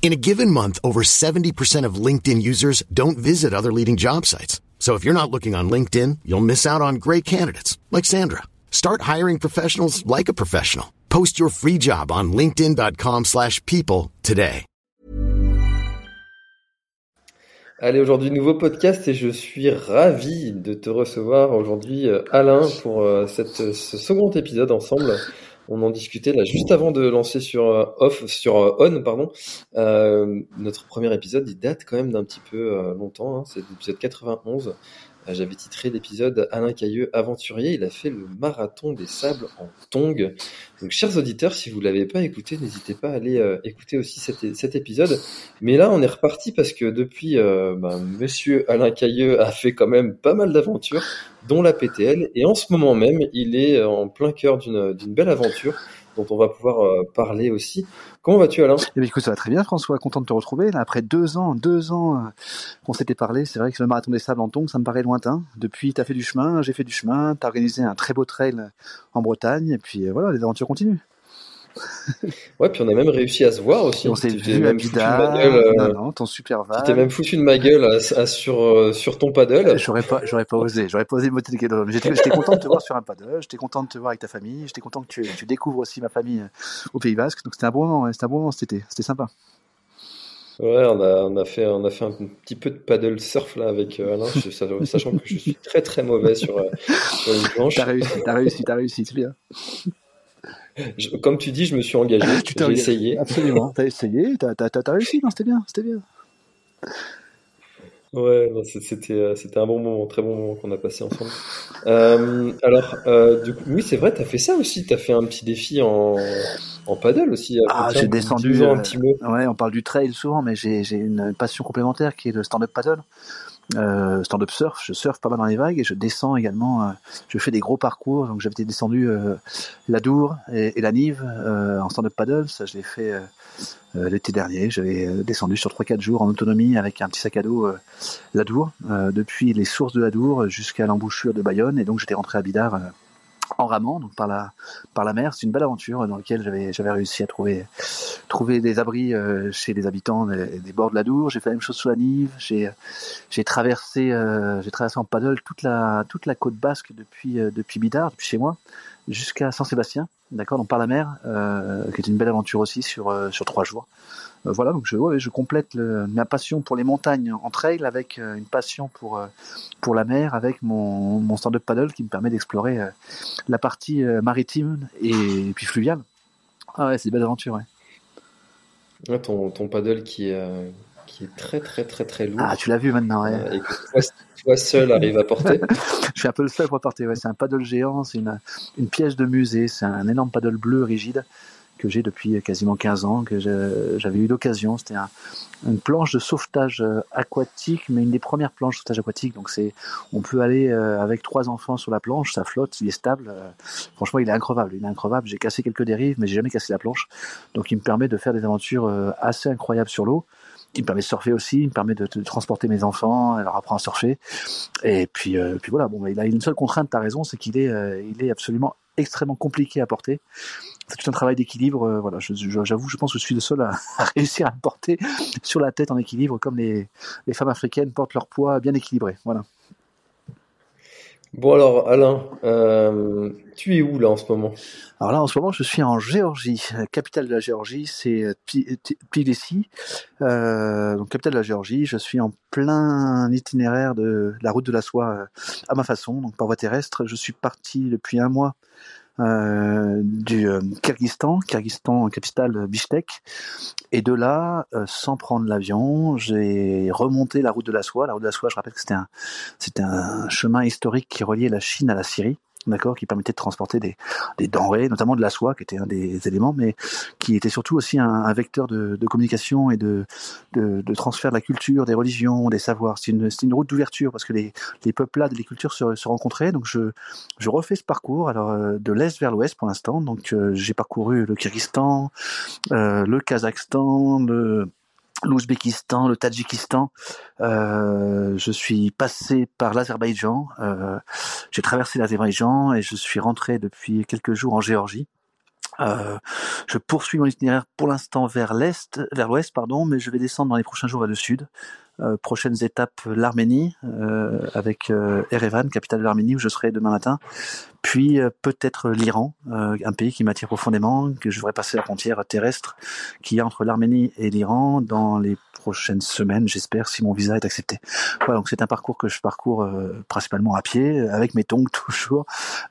In a given month, over 70% of LinkedIn users don't visit other leading job sites. So if you're not looking on LinkedIn, you'll miss out on great candidates like Sandra. Start hiring professionals like a professional. Post your free job on linkedin.com/people today. Allez, aujourd'hui, nouveau podcast et je suis ravi de te recevoir aujourd'hui, euh, Alain, pour euh, cette, ce second épisode ensemble. On en discutait là juste avant de lancer sur euh, off, sur euh, on, pardon. Euh, notre premier épisode, il date quand même d'un petit peu longtemps. Hein, c'est l'épisode 91. Euh, J'avais titré l'épisode Alain Cailleux aventurier. Il a fait le marathon des sables en tong. Donc, chers auditeurs, si vous l'avez pas écouté, n'hésitez pas à aller euh, écouter aussi cet, épisode. Mais là, on est reparti parce que depuis, euh, ben, Monsieur Alain Cailleux a fait quand même pas mal d'aventures, dont la PTL. Et en ce moment même, il est en plein cœur d'une belle aventure dont on va pouvoir euh, parler aussi. Comment vas-tu, Alain? Eh bien, écoute, ça va très bien, François. Content de te retrouver. Après deux ans, deux ans euh, qu'on s'était parlé, c'est vrai que le marathon des sables en tongs, ça me paraît lointain. Depuis, tu as fait du chemin, j'ai fait du chemin, tu as organisé un très beau trail en Bretagne, et puis euh, voilà, les aventures continuent. Ouais, puis on a même réussi à se voir aussi. On s'est vu à même foutu de Bidar, ma gueule, euh, non, non, ton super tu t'es van. même foutu de ma gueule à- à- sur, euh, sur ton paddle. J'aurais pas, j'aurais pas osé, j'aurais pas osé me j'étais, j'étais content de te voir sur un paddle, j'étais content de te voir avec ta famille, j'étais content que tu, tu découvres aussi ma famille euh, au Pays Basque. Donc c'était un bon moment, ouais, c'était un bon moment cet été, c'était sympa. Ouais, on a, on a fait, on a fait un petit peu de paddle surf là avec Alain, sachant que je suis très très mauvais sur, sur une planche. T'as réussi, t'as réussi, t'as réussi, c'est bien. Je- comme tu dis, je me suis engagé, Tu t'es essayé. Absolument, t'as essayé, t'as, t'as réussi, non, c'était bien, c'était bien. Ouais, c'était, euh, c'était un bon moment, très bon moment qu'on a passé ensemble. Euh, alors, euh, du coup, oui, c'est vrai, t'as fait ça aussi, t'as fait un petit défi en, en paddle aussi. Ah, j'ai descendu, un petit mot. Ouais, on parle du trail souvent, mais j'ai j'ai une passion complémentaire qui est le stand-up paddle. Euh, stand-up surf, je surfe pas mal dans les vagues et je descends également, euh, je fais des gros parcours, donc j'avais descendu euh, la et, et la Nive euh, en stand-up paddle, ça je l'ai fait euh, euh, l'été dernier, j'avais descendu sur 3-4 jours en autonomie avec un petit sac à dos la Dour, depuis les sources de la Dour jusqu'à l'embouchure de Bayonne, et donc j'étais rentré à Bidar euh, en ramant, donc par la, par la mer, c'est une belle aventure dans laquelle j'avais j'avais réussi à trouver trouver des abris euh, chez les habitants des, des bords de la Dour. J'ai fait la même chose sous la Nive. J'ai j'ai traversé euh, j'ai traversé en paddle toute la toute la côte basque depuis euh, depuis Bidart, depuis chez moi, jusqu'à Saint-Sébastien. D'accord, donc par la mer, euh, qui est une belle aventure aussi sur sur trois jours. Euh, voilà, donc je ouais, je complète le- ma passion pour les montagnes en trail avec euh, une passion pour euh, pour la mer avec mon mon stand-up paddle qui me permet d'explorer la partie maritime et, puis fluviale. Ah ouais, c'est une belle aventure. Ouais. Ouais, ton, ton paddle qui est, qui est très très très très lourd. Ah, tu l'as vu maintenant, ouais. euh, et que toi, toi seul arrive à porter. Je suis un peu le seul pour porter. Ouais. C'est un paddle géant, c'est une, une pièce de musée, c'est un énorme paddle bleu rigide que j'ai depuis quasiment 15 ans, que j'avais eu l'occasion. C'était un, une planche de sauvetage euh, aquatique, mais une des premières planches de sauvetage aquatique. Donc c'est, on peut aller euh, avec trois enfants sur la planche, ça flotte, il est stable. euh, franchement, il est increvable. Il est increvable. J'ai cassé quelques dérives, mais j'ai jamais cassé la planche. Donc il me permet de faire des aventures assez incroyables sur l'eau. Il me permet de surfer aussi, il me permet de, transporter mes enfants, leur apprendre à surfer. Et puis, voilà, bon, il a une seule contrainte, t'as raison, c'est qu'il est, il est absolument extrêmement compliqué à porter. C'est tout un travail d'équilibre. euh, voilà, j'avoue, je pense que je suis le seul à, à réussir à le porter sur la tête en équilibre, comme les, les femmes africaines portent leur poids bien équilibré. Voilà. Bon alors, Alain, euh, tu es où là en ce moment? Alors là, en ce moment, je suis en Géorgie. La capitale de la Géorgie, c'est euh, Tbi- Tbi- Tbilissi. Euh, donc, capitale de la Géorgie. Je suis en plein itinéraire de la route de la soie euh, à ma façon, donc par voie terrestre. Je suis parti depuis un mois euh, du euh, Kyrgyzstan, Kyrgyzstan, capitale Bishkek. Et de là, euh, sans prendre l'avion, j'ai remonté la route de la soie. La route de la soie, je rappelle que c'était un, c'était un chemin historique qui reliait la Chine à la Syrie. D'accord, qui permettait de transporter des, denrées, notamment de la soie, qui était un des éléments, mais qui était surtout aussi un, vecteur de, communication et de, transfert de la culture, des religions, des savoirs. C'est une, route d'ouverture parce que les, les peuplades, les cultures se, rencontraient. Donc je, je refais ce parcours, alors euh, de l'est vers l'ouest pour l'instant. Donc euh, j'ai parcouru le Kyrgyzstan, euh, le Kazakhstan, le l'Ouzbékistan, le Tadjikistan. Euh, je suis passé par l'Azerbaïdjan. Euh, j'ai traversé l'Azerbaïdjan et je suis rentré depuis quelques jours en Géorgie. Euh, je poursuis mon itinéraire pour l'instant vers l'est, vers l'ouest, pardon, mais je vais descendre dans les prochains jours vers le sud. Euh, prochaines étapes, l'Arménie, euh, avec euh, Erevan, capitale de l'Arménie, où je serai demain matin. Puis peut-être l'Iran, un pays qui m'attire profondément, que je devrais passer la frontière terrestre qui est entre l'Arménie et l'Iran dans les prochaines semaines, j'espère, si mon visa est accepté. Voilà, donc c'est un parcours que je parcours euh, principalement à pied, avec mes tongs toujours,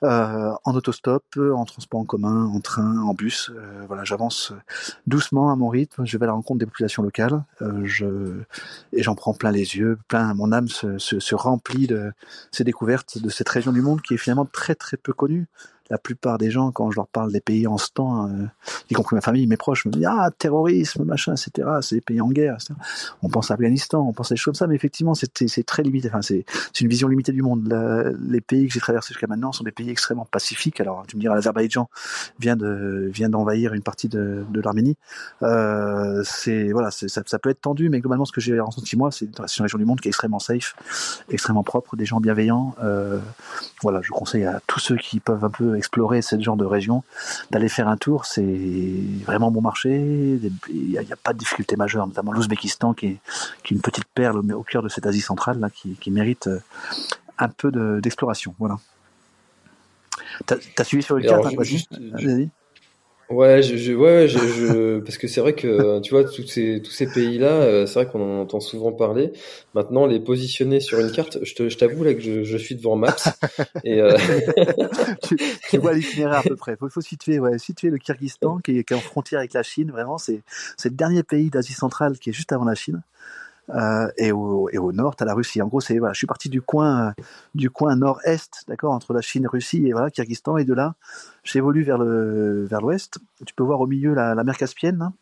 euh, en autostop, en transport en commun, en train, en bus. Euh, voilà, j'avance doucement à mon rythme. Je vais à la rencontre des populations locales. Euh, je et j'en prends plein les yeux, plein mon âme se, se, se remplit de ces découvertes de cette région du monde qui est finalement très très peu connue la plupart des gens, quand je leur parle des pays en ce temps, euh, y compris ma famille, mes proches, me disent ah terrorisme, machin, etc. C'est des pays en guerre. Etc. On pense à Afghanistan, on pense à des choses comme ça, mais effectivement c'est très limité. Enfin c'est une vision limitée du monde. les pays que j'ai traversés jusqu'à maintenant sont des pays extrêmement pacifiques. Alors tu me diras l'Azerbaïdjan vient de vient d'envahir une partie de, de l'Arménie. Euh, c'est voilà, ça, ça, peut être tendu, mais globalement ce que j'ai ressenti moi, c'est une région du monde qui est extrêmement safe, extrêmement propre, des gens bienveillants. Euh, voilà, je conseille à tous ceux qui peuvent un peu explorer ce genre de région, d'aller faire un tour, c'est vraiment bon marché. Il n'y a, pas de difficulté majeure, notamment l'Ouzbékistan qui est, qui est une petite perle au, cœur de cette Asie centrale là, qui, qui mérite euh, un peu d'exploration. voilà. T'as as suivi sur le carte, juste, Ouais, je, je ouais, je, je, parce que c'est vrai que tu vois tous ces tous ces pays-là, euh, c'est vrai qu'on en entend souvent parler. Maintenant, les positionner sur une carte, je, te, je t'avoue là que je, je suis devant Maps et euh... tu, tu, vois l'itinéraire à peu près. Faut, faut situer, ouais, situer le Kyrgyzstan qui est, qui est en frontière avec la Chine. Vraiment, c'est c'est le dernier pays d'Asie centrale qui est juste avant la Chine. Euh, et, au, nord, tu as la Russie. En gros, c'est voilà, je suis parti du coin du coin nord-est, d'accord, entre la Chine, Russie et voilà, Kyrgyzstan, et de là, j'évolue vers le vers l'ouest. Tu peux voir au milieu la, mer Caspienne. Hein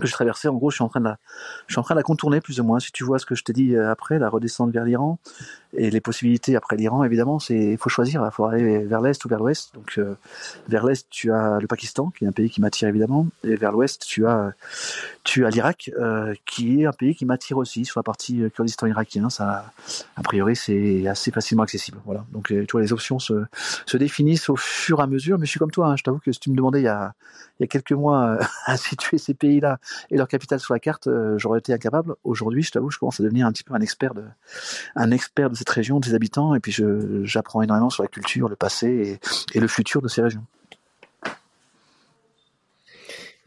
que je traversais. En gros, je suis en train de la, je suis en train de la contourner plus ou moins. Si tu vois ce que je t'ai dit euh, après, la redescente vers l'Iran et les possibilités après l'Iran, évidemment, c'est, il faut choisir. Il faut aller vers l'est ou vers l'ouest. Donc, euh, vers l'est, tu as le Pakistan, qui est un pays qui m'attire évidemment, et vers l'ouest, tu as, tu as l'Irak, euh, qui est un pays qui m'attire aussi sur la partie Kurdistan irakien. Ça, a priori, c'est assez facilement accessible. Voilà. Donc, tu vois, les options se, se définissent au fur et à mesure. Mais je suis comme toi. Hein. Je t'avoue que si tu me demandais il y a, il y a quelques mois à situer ces pays-là et leur capitale sur la carte, euh, j'aurais été incapable. Aujourd'hui, je t'avoue, je commence à devenir un petit peu un expert de, un expert de cette région, des habitants, et puis j'apprends énormément sur la culture, le passé et, et le futur de ces régions.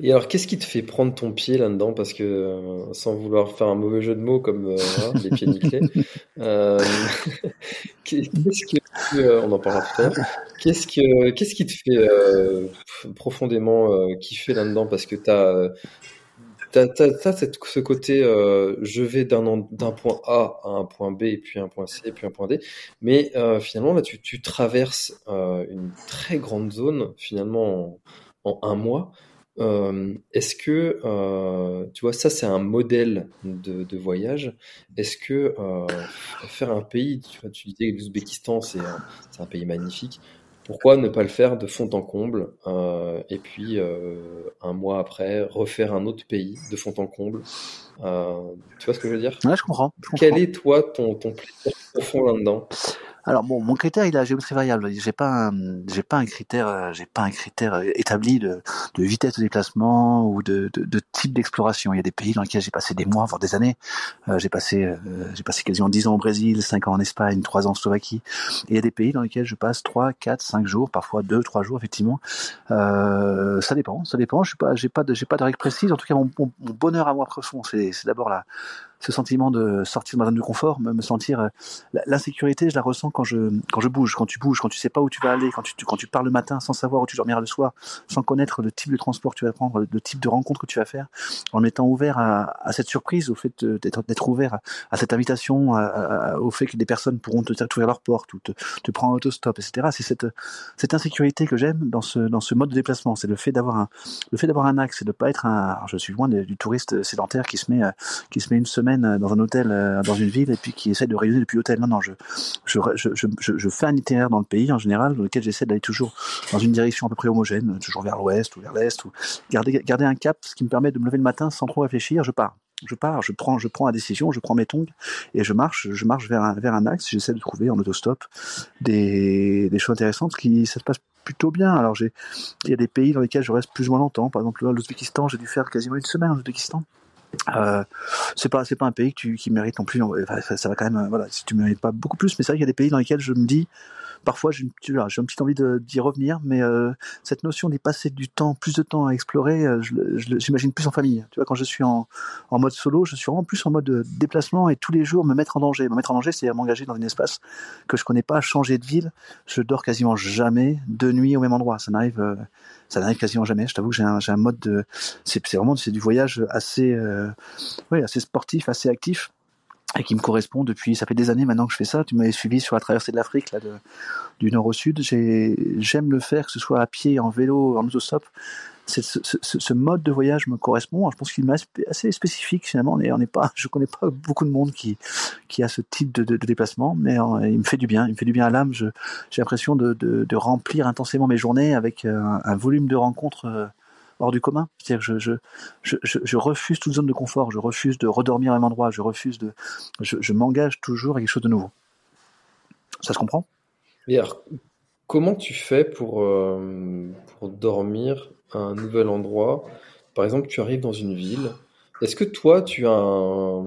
Et alors, qu'est-ce qui te fait prendre ton pied là-dedans? Parce que, euh, sans vouloir faire un mauvais jeu de mots comme euh, les pieds nickelés, euh, qu'est-ce que, on en parlera tout à l'heure, qu'est-ce, que, qu'est-ce qui te fait profondément kiffer là-dedans? Parce que tu as T'as, ce côté, euh, je vais d'un, d'un point A à un point B, et puis un point C, et puis un point D. Mais euh, finalement, là, tu, tu traverses euh, une très grande zone, finalement, en, un mois. est-ce que, tu vois, ça, c'est un modèle de, voyage. Est-ce que faire un pays, tu, vois, disais que l'Ouzbékistan, c'est c'est un pays magnifique pourquoi ne pas le faire de fond en comble euh, et puis euh, un mois après refaire un autre pays de fond en comble euh, Tu vois ce que je veux dire? Ouais, je comprends. Quel est toi ton, ton plaisir profond là-dedans? Alors mon critère il est la géométrie variable. J'ai pas j'ai pas un critère euh, j'ai pas un critère euh, établi de, de vitesse de déplacement ou de, de, de type d'exploration. Il y a des pays dans lesquels j'ai passé des mois, voire des années. Euh, j'ai passé euh, j'ai passé quasiment 10 ans au Brésil, 5 ans en Espagne, 3 ans en Slovaquie. Et il y a des pays dans lesquels je passe 3, 4, 5 jours, parfois 2, 3 jours effectivement. Euh, ça dépend, ça dépend. Je suis pas j'ai pas de j'ai pas de règle précise. En tout cas, mon, mon, bonheur à moi profond, c'est c'est d'abord la ce sentiment de sortir de ma zone de confort, me, sentir euh, l'insécurité, je la ressens quand je quand je bouge, quand tu bouges, quand tu sais pas où tu vas aller, quand tu quand tu pars le matin sans savoir où tu dormiras le soir, sans connaître le type de transport que tu vas prendre, le type de rencontre que tu vas faire, en étant ouvert à, cette surprise, au fait d'être d'être ouvert à, cette invitation, au fait que des personnes pourront te ouvrir leur porte ou te, te prendre en autostop, etc. C'est cette cette insécurité que j'aime dans ce dans ce mode de déplacement, c'est le fait d'avoir un le fait d'avoir un axe et de pas être un je suis loin du touriste sédentaire qui se met qui se met une semaine dans un hôtel dans une ville et puis qui essaie de rayonner depuis l'hôtel. Non non, je je, je, je, je fais un itinéraire dans le pays en général dans lequel j'essaie d'aller toujours dans une direction à peu près homogène, toujours vers l'ouest ou vers l'est ou garder garder un cap, ce qui me permet de me lever le matin sans trop réfléchir, je pars je pars, je prends, je prends la décision, je prends mes tongs et je marche, je marche vers un, vers un axe. J'essaie de trouver en autostop des, des choses intéressantes qui ça se passe plutôt bien. Alors j'ai, il y a des pays dans lesquels je reste plus ou moins longtemps. Par exemple, l'Ouzbékistan, j'ai dû faire quasiment une semaine en Ouzbékistan. Euh, c'est pas c'est pas un pays qui mérite non plus ça, va quand même voilà si tu mérites pas beaucoup plus mais c'est vrai qu'il y a des pays dans lesquels je me dis parfois j'ai une, petite envie d'y revenir, mais euh, cette notion d'y passer du temps, plus de temps à explorer, euh, j'imagine plus en famille. Tu vois, quand je suis en, mode solo, je suis vraiment plus en mode euh, déplacement et tous les jours me mettre en danger. Me mettre en danger, c'est m'engager dans un espace que je connais pas, changer de ville. Je dors quasiment jamais de nuit au même endroit. Ça n'arrive, euh, ça n'arrive quasiment jamais. Je t'avoue que j'ai un, un, mode de, c'est vraiment du voyage assez, euh, oui, assez sportif, assez actif et qui me correspond depuis, ça fait des années maintenant que je fais ça. Tu m'avais suivi sur la traversée de l'Afrique, là, du nord au sud. J'aime le faire, que ce soit à pied, en vélo, en autostop. Ce, mode de voyage me correspond. Je pense qu'il est assez spécifique finalement. On est, pas, je connais pas beaucoup de monde qui, qui a ce type de, de, de déplacement, mais euh, il me fait du bien. Il me fait du bien à l'âme. J'ai l'impression de, de, remplir intensément mes journées avec un, un volume de rencontres euh, hors du commun. C'est-à-dire que je, je, je, je, refuse toute zone de confort, je refuse de redormir à un endroit, je refuse de. Je, je m'engage toujours à quelque chose de nouveau. Ça se comprend? Et alors, comment tu fais pour, euh, pour dormir à un nouvel endroit? Par exemple, tu arrives dans une ville. Est-ce que toi, tu as un.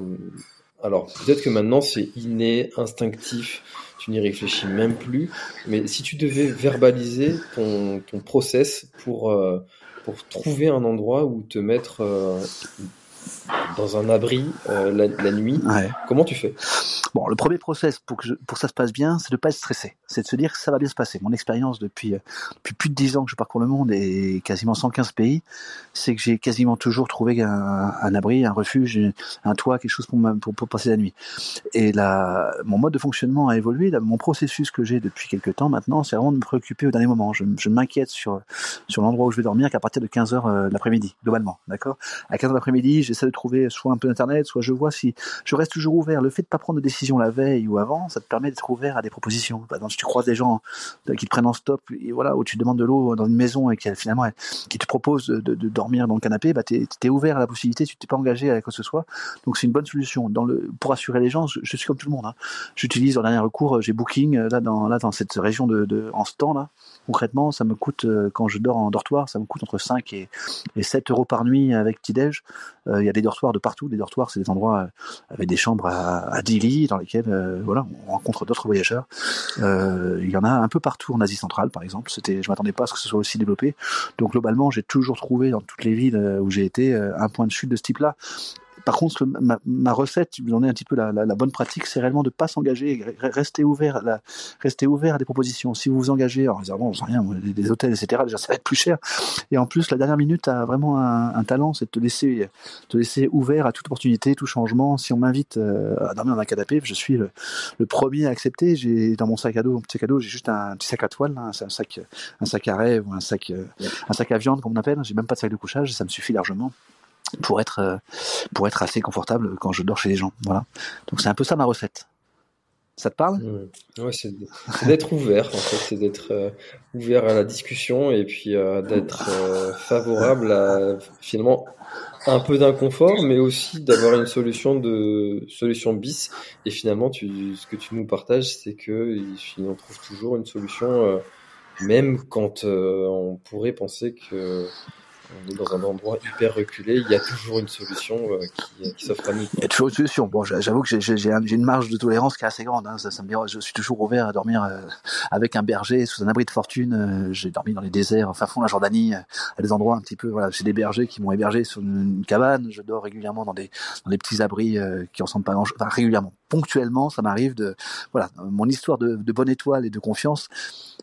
Alors, peut-être que maintenant c'est inné, instinctif, tu n'y réfléchis même plus, mais si tu devais verbaliser ton, ton process pour, euh, pour trouver un endroit où te mettre euh, dans un abri euh, la, la, nuit. Ouais. Comment tu fais? Bon, le premier process pour que, je, pour que ça se passe bien, c'est de pas être stressé. C'est de se dire que ça va bien se passer. Mon expérience depuis, euh, depuis plus de 10 ans que je parcours le monde et quasiment 115 pays, c'est que j'ai quasiment toujours trouvé un, un, abri, un refuge, un toit, quelque chose pour, pour, pour passer la nuit. Et là, mon mode de fonctionnement a évolué. Là, mon processus que j'ai depuis quelques temps maintenant, c'est vraiment de me préoccuper au dernier moment. Je, je m'inquiète sur, sur l'endroit où je vais dormir qu'à partir de 15 heures euh, l'après-midi, globalement. D'accord? À 15 heures l'après-midi, j'essaie de trouver soit un peu d'internet, soit je vois si je reste toujours ouvert. Le fait de pas prendre de décision la veille ou avant, ça te permet d'être ouvert à des propositions. Par exemple, si tu croises des gens qui te prennent en stop, et voilà, où tu demandes de l'eau dans une maison et qui finalement qui te propose de, dormir dans le canapé, bah t'es es ouvert à la possibilité, tu t'es pas engagé à quoi que ce soit. Donc c'est une bonne solution. Dans le, pour assurer les gens, je, suis comme tout le monde. Hein. J'utilise en dernier recours, j'ai Booking là dans là dans cette région de, de en stand là. Concrètement, ça me coûte quand je dors en dortoir, ça me coûte entre 5 et, et 7 euros par nuit avec petit déj. Il y a des dortoirs de partout. Les dortoirs, c'est des endroits avec des chambres à, à 10 lits dans lesquels euh, on rencontre d'autres voyageurs. Euh, il y en a un peu partout en Asie centrale, par exemple. C'était, je m'attendais pas à ce que ce soit aussi développé. Donc globalement, j'ai toujours trouvé dans toutes les villes euh, où j'ai été un point de chute de ce type-là par contre, ma, ma recette, vous en est un petit peu la, la, la bonne pratique, c'est réellement de pas s'engager, rester ouvert, la, rester ouvert à des propositions. Si vous vous engagez en réservant, rien, des, des, hôtels, etc., déjà ça va être plus cher. Et en plus, la dernière minute a vraiment un, un talent, c'est de te laisser, te laisser ouvert à toute opportunité, tout changement. Si on m'invite euh, à dormir dans un canapé, je suis le, le premier à accepter. J'ai dans mon sac à dos, mon petit sac à dos, j'ai juste un petit sac à toile, hein, c'est un sac, un sac à rêve ou un sac, un sac à viande, comme on appelle. J'ai même pas de sac de couchage, ça me suffit largement pour être euh, pour être assez confortable quand je dors chez les gens. Voilà. Donc c'est un peu ça ma recette. Ça te parle? Mmh. C'est d'être ouvert en fait, c'est d'être euh, ouvert à la discussion et puis euh, d'être favorable à finalement un peu d'inconfort, mais aussi d'avoir une solution de solution bis. Et finalement, tu, ce que tu nous partages, c'est que on trouve toujours une solution, même quand on pourrait penser que on est dans un endroit hyper reculé, il y a toujours une solution euh, qui, s'offre à nous. Il y a toujours une solution. Bon, j'avoue que j'ai une marge de tolérance qui est assez grande. Hein. Ça, me je suis toujours ouvert à dormir euh, avec un berger sous un abri de fortune. Euh, j'ai dormi dans les déserts, enfin fond la Jordanie, à des endroits un petit peu. Voilà, j'ai des bergers qui m'ont hébergé sur une, cabane. Je dors régulièrement dans des petits abris qui ressemblent pas grand. Enfin régulièrement, ponctuellement, ça m'arrive de voilà. Mon histoire de bonne étoile et de confiance,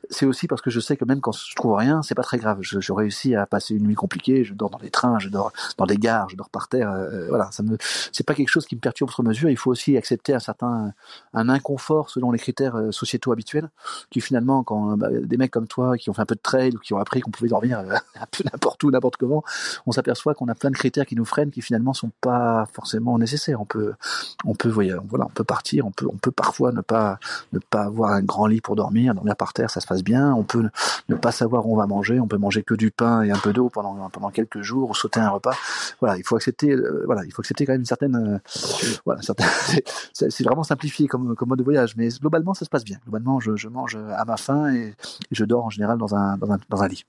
c'est aussi parce que je sais que même quand je trouve rien, c'est pas très grave. Je, réussis à passer une nuit compliquée. Je dors dans les trains, je dors dans des gares, je dors par terre. Euh, euh, voilà, c'est pas quelque chose qui me perturbe outre mesure. Il faut aussi accepter un certain, un inconfort selon les critères euh, sociétaux habituels, qui finalement, quand bah, des mecs comme toi qui ont fait un peu de trail ou qui ont appris qu'on pouvait dormir un peu n'importe où, n'importe comment, on s'aperçoit qu'on a plein de critères qui nous freinent, qui finalement sont pas forcément nécessaires. On peut, on peut, voilà, on peut partir, on peut, on peut parfois ne pas, ne pas avoir un grand lit pour dormir, dormir par terre, ça se passe bien. On peut ne pas savoir où on va manger, on peut manger que du pain et un peu d'eau pendant pendant quelques jours ou sauter un repas. Voilà, il faut accepter, euh, voilà, il faut accepter quand même une certaine, euh, c'est vraiment simplifié comme, mode de voyage, mais globalement ça se passe bien. Globalement, je, je mange à ma faim et, et, je dors en général dans un, dans un, dans un lit.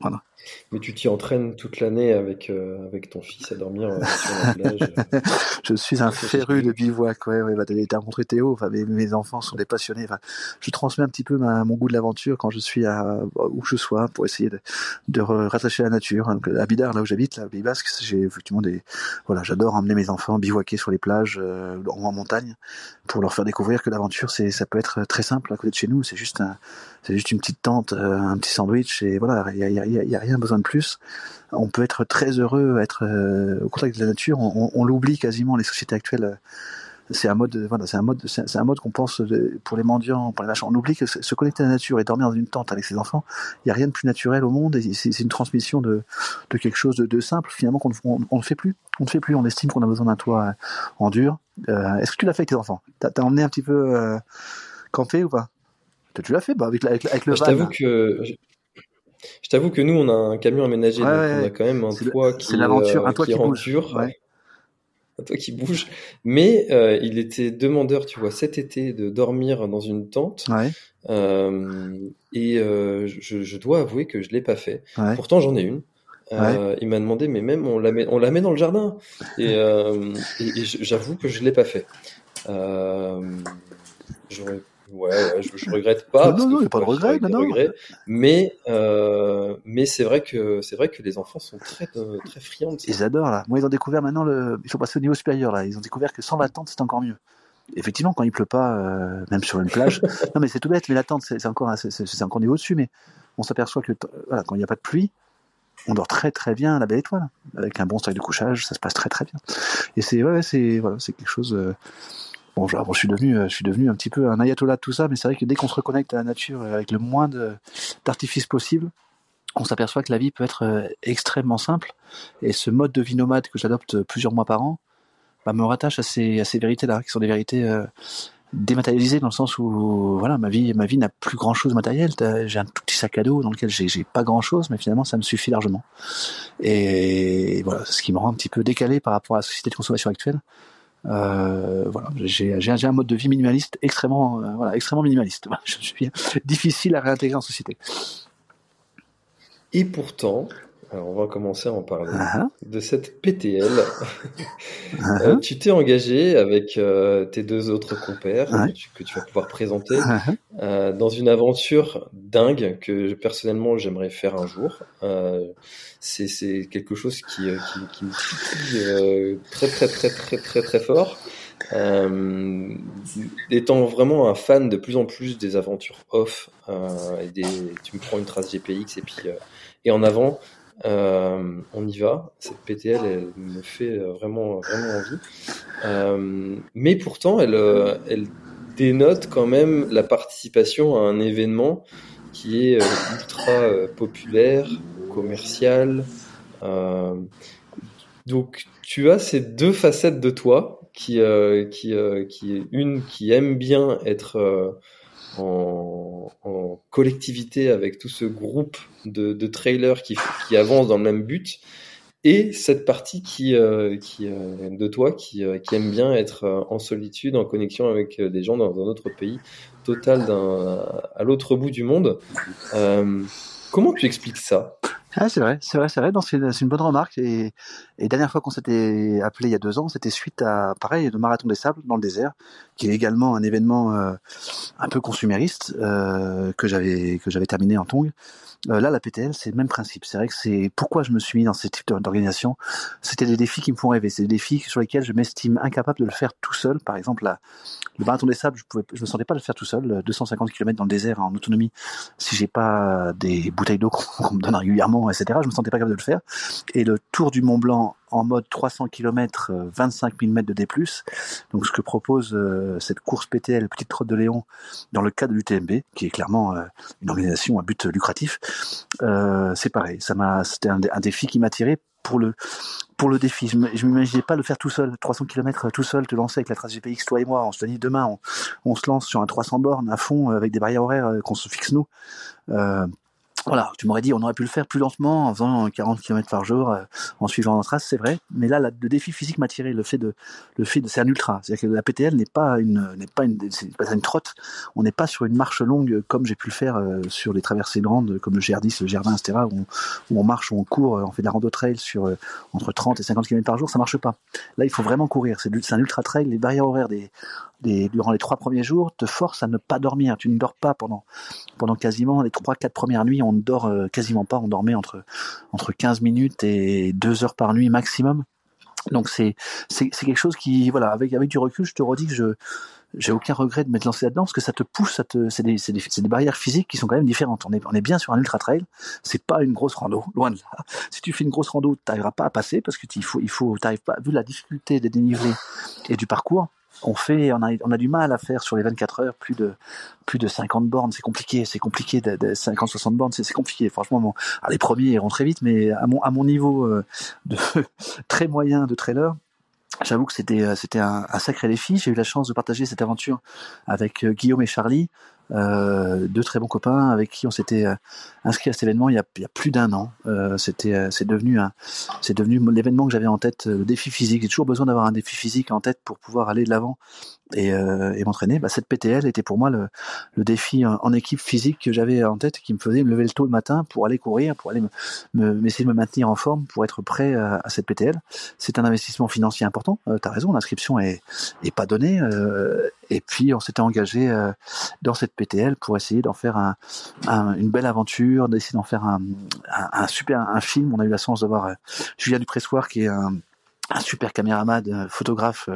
Voilà. Mais tu t'y entraînes toute l'année avec, euh, avec ton fils à dormir euh, sur la plage. Euh. je suis un féru de bivouac, ouais, ouais, bah, t'as rencontré Théo, enfin, mes, mes, enfants sont des passionnés, enfin, je transmets un petit peu ma, mon goût de l'aventure quand je suis à, où que je sois pour essayer de, de rattacher la nature. Donc, à Bidar, là où j'habite, là, Pays Basque, j'ai effectivement des, voilà, j'adore emmener mes enfants bivouaquer sur les plages, euh, en montagne, pour leur faire découvrir que l'aventure, c'est, ça peut être très simple à côté de chez nous, c'est juste un, c'est juste une petite tente, un petit sandwich, et voilà, il y a, y, a, y a rien besoin de plus. On peut être très heureux, être euh, au contact de la nature. On, on, l'oublie quasiment. Les sociétés actuelles, c'est un mode, voilà, c'est un mode, c'est un mode qu'on pense pour les mendiants, pour les machins. On oublie que se connecter à la nature et dormir dans une tente avec ses enfants, il y a rien de plus naturel au monde. C'est une transmission de, de quelque chose de, de simple finalement qu'on on, ne fait plus. On ne fait plus. On estime qu'on a besoin d'un toit en dur. Euh, Est-ce que tu l'as fait avec tes enfants? T'as as emmené un petit peu euh, camper ou pas? Tu l'as fait bah, avec, avec, avec, le Je t'avoue que je t'avoue que nous, on a un camion aménagé, donc on a quand même un toit qui, c'est l'aventure, un toit qui, bouge. Un toit qui bouge. Mais euh, il était demandeur, tu vois, cet été, de dormir dans une tente. Euh, et euh, je, je, dois avouer que je l'ai pas fait. Pourtant, j'en ai une. Euh, il m'a demandé, mais même on la met, on la met dans le jardin. Et, euh, et, et j'avoue que je l'ai pas fait. Euh, j'aurais Ouais, ouais je, je, regrette pas. non, non, il n'y a pas de regret, non, non. mais euh, mais c'est vrai que c'est vrai que les enfants sont très euh, très friands. Ils adorent là. Moi, ils ont découvert maintenant le. Ils sont passés au niveau supérieur là. Ils ont découvert que sans la tente, c'est encore mieux. Effectivement, quand il pleut pas, euh, même sur une plage. non, mais c'est tout bête. Mais la tente, c'est encore c'est encore niveau dessus. Mais on s'aperçoit que voilà, quand il n'y a pas de pluie, on dort très très bien à la belle étoile avec un bon style de couchage. Ça se passe très très bien. Et c'est ouais, c'est voilà, c'est quelque chose. Euh, Bon, je, je, suis devenu, euh, je suis devenu un petit peu un ayatollah de tout ça, mais c'est vrai que dès qu'on se reconnecte à la nature euh, avec le moins d'artifice possible, on s'aperçoit que la vie peut être euh, extrêmement simple. Et ce mode de vie nomade que j'adopte plusieurs mois par an, bah, me rattache à ces, vérités-là, qui sont des vérités dématérialisées dans le sens où, voilà, ma vie, ma vie n'a plus grand-chose matériel. J'ai un tout petit sac à dos dans lequel j'ai pas grand-chose, mais finalement, ça me suffit largement. Et voilà, ce qui me rend un petit peu décalé par rapport à la société de consommation actuelle. Euh, voilà, j'ai un mode de vie minimaliste extrêmement, euh, voilà, extrêmement minimaliste. Je suis difficile à réintégrer en société. Et pourtant, alors on va commencer à en parler uh -huh. de cette PTL. uh -huh. euh, tu t'es engagé avec euh, tes deux autres compères uh -huh. que, tu, que, tu, vas pouvoir présenter euh, dans une aventure dingue que personnellement j'aimerais faire un jour. C'est quelque chose qui, qui, qui me titille très très très très très très fort. étant vraiment un fan de plus en plus des aventures off, et des, tu me prends une trace GPX et puis et en avant, euh, on y va. Cette PTL, elle me fait vraiment, vraiment envie. Euh, mais pourtant, elle, euh, elle dénote quand même la participation à un événement qui est euh, ultra euh, populaire, commercial. donc, tu as ces deux facettes de toi qui, qui, qui une qui aime bien être en, collectivité avec tout ce groupe de, trailers qui, qui avancent dans le même but et cette partie qui, euh, qui euh, de toi qui, euh, qui, aime bien être en solitude, en connexion avec des gens dans un autre pays, total à l'autre bout du monde. comment tu expliques ça? Ah, c'est vrai, c'est vrai, c'est vrai. C'est une, bonne remarque. Et, et dernière fois qu'on s'était appelé il y a deux ans, c'était suite à, pareil, le marathon des sables dans le désert, qui est également un événement euh, un peu consumériste euh, que j'avais terminé en tongue. Euh, là, la PTL, c'est le même principe. C'est vrai que c'est pourquoi je me suis mis dans ce type d'organisation. C'était des défis qui me font rêver. C'est des défis sur lesquels je m'estime incapable de le faire tout seul. Par exemple, le marathon des sables, je je me sentais pas le faire tout seul. 250 km dans le désert en autonomie, si j'ai pas des bouteilles d'eau qu'on me donne régulièrement, etc. Je me sentais pas capable de le faire. Et le Tour du Mont Blanc en mode 300 km, 25 000 mètres de D+. Donc ce que propose euh, cette course PTL Petite Trotte de Léon dans le cadre de l'UTMB, qui est clairement euh, une organisation à but lucratif, euh, c'est pareil. Ça m'a, c'était un, défi qui m'a tiré pour le pour le défi. Je m'imaginais pas le faire tout seul, 300 km tout seul, te lancer avec la trace GPX, toi et moi. On se dit demain, on, on, se lance sur un 300 bornes à fond avec des barrières horaires qu'on se fixe nous. Voilà, tu m'aurais dit on aurait pu le faire plus lentement en faisant 40 km par jour euh, en suivant notre trace, c'est vrai. Mais là, le défi physique m'a tiré le fait de le fait de c'est un ultra, c'est-à-dire que la PTL n'est pas une n'est pas une c'est pas une trotte. On n'est pas sur une marche longue comme j'ai pu le faire euh, sur les traversées grandes comme le GR10, le GR20, etc. Où on, on marche, où on court, euh, on fait de la rando trail sur entre 30 et 50 km par jour, ça marche pas. Là, il faut vraiment courir. C'est un ultra trail. Les barrières horaires des durant les trois premiers jours te force à ne pas dormir. Tu ne dors pas pendant, pendant quasiment les trois, quatre premières nuits. On ne dort euh, quasiment pas. On dormait entre, entre 15 minutes et 2 heures par nuit maximum. Donc c'est, c'est, quelque chose qui, voilà, avec, avec du recul, je te redis que je, j'ai aucun regret de m'être lancé là-dedans parce que ça te pousse, ça te, c'est des, c'est des, des, barrières physiques qui sont quand même différentes. On est, on est bien sur un ultra trail, c'est pas une grosse rando, loin de là. Si tu fais une grosse rando, tu n'arriveras pas à passer parce que il faut, il faut, t'arrives pas, vu la difficulté des dénivelés et du parcours, on fait, on a, on a du mal à faire sur les 24 heures plus de plus de 50 bornes, c'est compliqué, c'est compliqué de, 50 60 bornes, c'est compliqué. Franchement, les premiers iront très vite, mais à mon à niveau euh, de très moyen de trailer, J'avoue que c'était euh, c'était un, un, sacré défi. J'ai eu la chance de partager cette aventure avec euh, Guillaume et Charlie, euh, deux très bons copains avec qui on s'était euh, inscrit à cet événement il y a, plus d'un an. Euh, c'était, euh, c'est devenu un, c'est devenu l'événement que j'avais en tête, le défi physique. J'ai toujours besoin d'avoir un défi physique en tête pour pouvoir aller de l'avant et, et m'entraîner. Bah, cette PTL était pour moi le, le défi en, équipe physique que j'avais en tête, qui me faisait me lever le tôt le matin pour aller courir, pour aller me, me essayer de me maintenir en forme, pour être prêt à, cette PTL. C'est un investissement financier important. Euh, T'as raison, l'inscription est, est pas donnée. Et puis on s'était engagé dans cette PTL pour essayer d'en faire un, une belle aventure, d'essayer d'en faire un, super un film. On a eu la chance de voir euh, Julien Dupressoir qui est un, un super caméraman, euh, photographe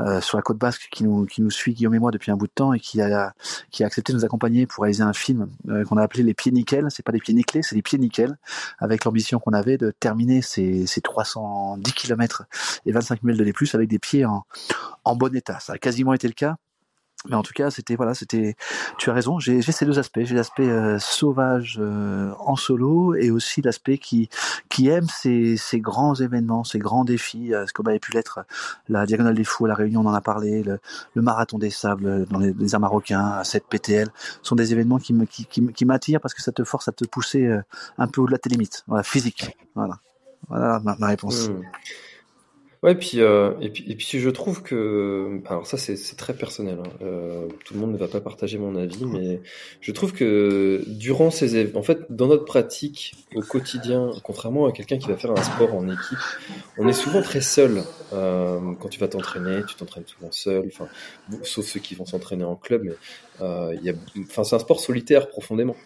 euh, sur la côte basque qui nous qui nous suit Guillaume et moi depuis un bout de temps et qui a accepté de nous accompagner pour réaliser un film qu'on a appelé les pieds nickel. C'est pas des pieds nickelés, c'est des pieds nickel, avec l'ambition qu'on avait de terminer ces, ces 310 km et 25 000 de les plus avec des pieds en bon état. Ça a quasiment été le cas. Mais en tout cas, c'était voilà, c'était. Tu as raison. J'ai ces deux aspects. J'ai l'aspect euh, sauvage euh, en solo et aussi l'aspect qui qui aime ces, ces grands événements, ces grands défis, euh, comme avait pu l'être la diagonale des fous à la Réunion, on en a parlé, le, le marathon des sables dans les, les arts marocains, cette PTL, sont des événements qui me qui, qui, qui m'attirent parce que ça te force à te pousser un peu au-delà de tes limites, voilà, physique. Voilà, voilà ma, ma réponse. Mmh. Ouais, puis, euh, et puis, et puis je trouve que, alors ça c'est très personnel, hein, euh, tout le monde ne va pas partager mon avis, mais je trouve que durant ces, en fait, dans notre pratique au quotidien, contrairement à quelqu'un qui va faire un sport en équipe, on est souvent très seul. Euh, quand tu vas t'entraîner, tu t'entraînes souvent seul, enfin, sauf ceux qui vont s'entraîner en club, mais euh, il y a, enfin, c'est un sport solitaire profondément.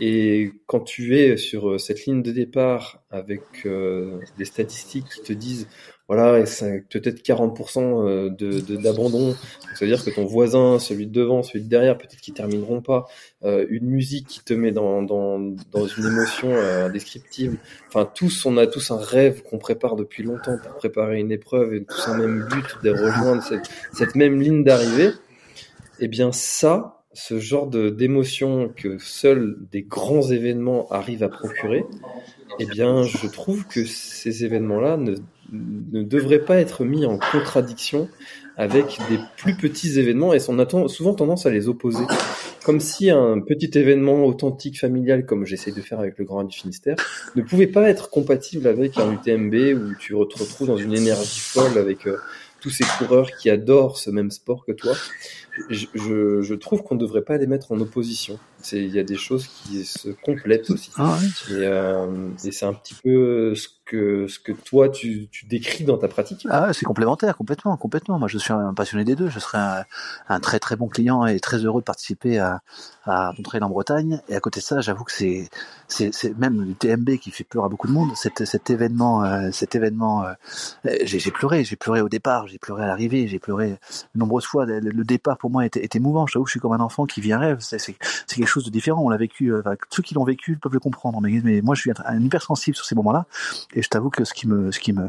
Et quand tu es sur euh, cette ligne de départ avec euh, des statistiques qui te disent voilà, et c'est peut-être 40% euh, de d'abandon. C'est-à-dire que ton voisin, celui de devant, celui de derrière, peut-être qu'ils termineront pas. Euh, une musique qui te met dans, dans, dans une émotion euh, indescriptible. Enfin, tous, on a tous un rêve qu'on prépare depuis longtemps pour préparer une épreuve et tous un même but de rejoindre cette, cette même ligne d'arrivée. Eh bien, ça, ce genre de d'émotion que seuls des grands événements arrivent à procurer, eh bien, je trouve que ces événements-là ne ne devrait pas être mis en contradiction avec des plus petits événements et on a souvent tendance à les opposer. Comme si un petit événement authentique familial, comme j'essaie de faire avec le Grand du Finistère, ne pouvait pas être compatible avec un UTMB où tu te retrouves dans une énergie folle avec euh, tous ces coureurs qui adorent ce même sport que toi. Je, je, je trouve qu'on ne devrait pas les mettre en opposition. il y a des choses qui se complètent aussi. Ah et, et c'est un petit peu ce que ce que toi tu, tu décris dans ta pratique. Ah, c'est complémentaire, complètement, complètement. Moi, je suis un passionné des deux. Je serais un, un très très bon client et très heureux de participer à, à montrer en Bretagne. Et à côté de ça, j'avoue que c'est c'est même le TMB qui fait peur à beaucoup de monde. Cet, cet événement, euh, cet événement, euh, j'ai pleuré, j'ai pleuré au départ, j'ai pleuré à l'arrivée, j'ai pleuré de nombreuses fois. Le, départ pour moi était, était émouvant. J'avoue que je suis comme un enfant qui vit un rêve. C'est quelque chose de différent. On l'a vécu. Euh, ceux qui l'ont vécu peuvent le comprendre. Mais, moi, je suis un, un hypersensible sur ces moments-là. Et je t'avoue que ce qui me, ce qui me,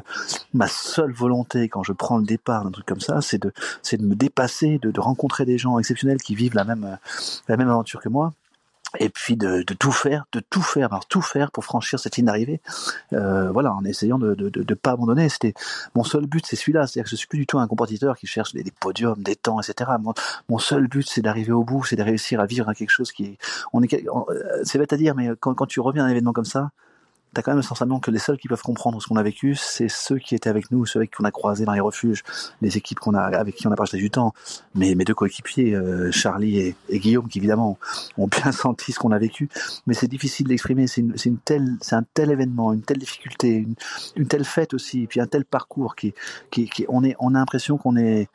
ma seule volonté quand je prends le départ d'un truc comme ça, c'est de, c'est de me dépasser, de, de, rencontrer des gens exceptionnels qui vivent la même, la même aventure que moi et puis de, de, tout faire, de tout faire, alors tout faire pour franchir cette ligne d'arrivée. Euh, voilà, en essayant de ne de, de, pas abandonner. C'était mon seul but, c'est celui-là. C'est-à-dire que je suis plus du tout un compétiteur qui cherche des, podiums, des temps, etc. Mon, seul but, c'est d'arriver au bout, c'est de réussir à vivre quelque chose qui. On est, euh, c'est bête à dire, mais quand, quand tu reviens à un événement comme ça, t'as quand même le sentiment que les seuls qui peuvent comprendre ce qu'on a vécu, c'est ceux qui étaient avec nous, ceux avec qui on a croisé dans les refuges, les équipes qu'on a, avec qui on a partagé du temps. Mais mes deux coéquipiers, euh, Charlie et, Guillaume, qui évidemment ont bien senti ce qu'on a vécu. Mais c'est difficile d'exprimer. C'est une, telle, c'est un tel événement, une telle difficulté, une, telle fête aussi, puis un tel parcours qui, qui, on est, on a l'impression qu'on est,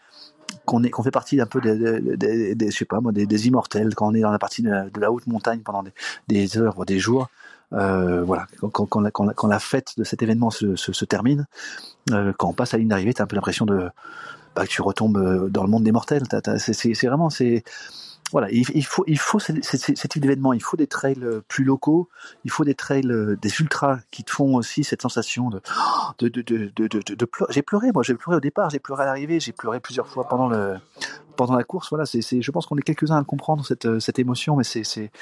qu'on est qu'on fait partie d'un peu des, des, je sais pas moi des, immortels quand on est dans la partie de la, haute montagne pendant des, heures des jours euh, voilà, quand, quand, la, quand, la, fête de cet événement se, se, se termine, euh, quand on passe à la ligne d'arrivée, t'as un peu l'impression de bah, que tu retombes euh, dans le monde des mortels. C'est vraiment c'est voilà, il, il, faut, il faut ce, type d'événement. Il faut des trails euh, plus locaux. Il faut des trails, euh, des ultras qui te font aussi cette sensation de, de, de, de, de, de, pleurer. J'ai pleuré, moi, j'ai pleuré au départ, j'ai pleuré à l'arrivée, j'ai pleuré plusieurs fois pendant le, pendant la course. Voilà, c'est, je pense qu'on est quelques-uns à comprendre cette, euh, cette émotion, mais c'est, c'est,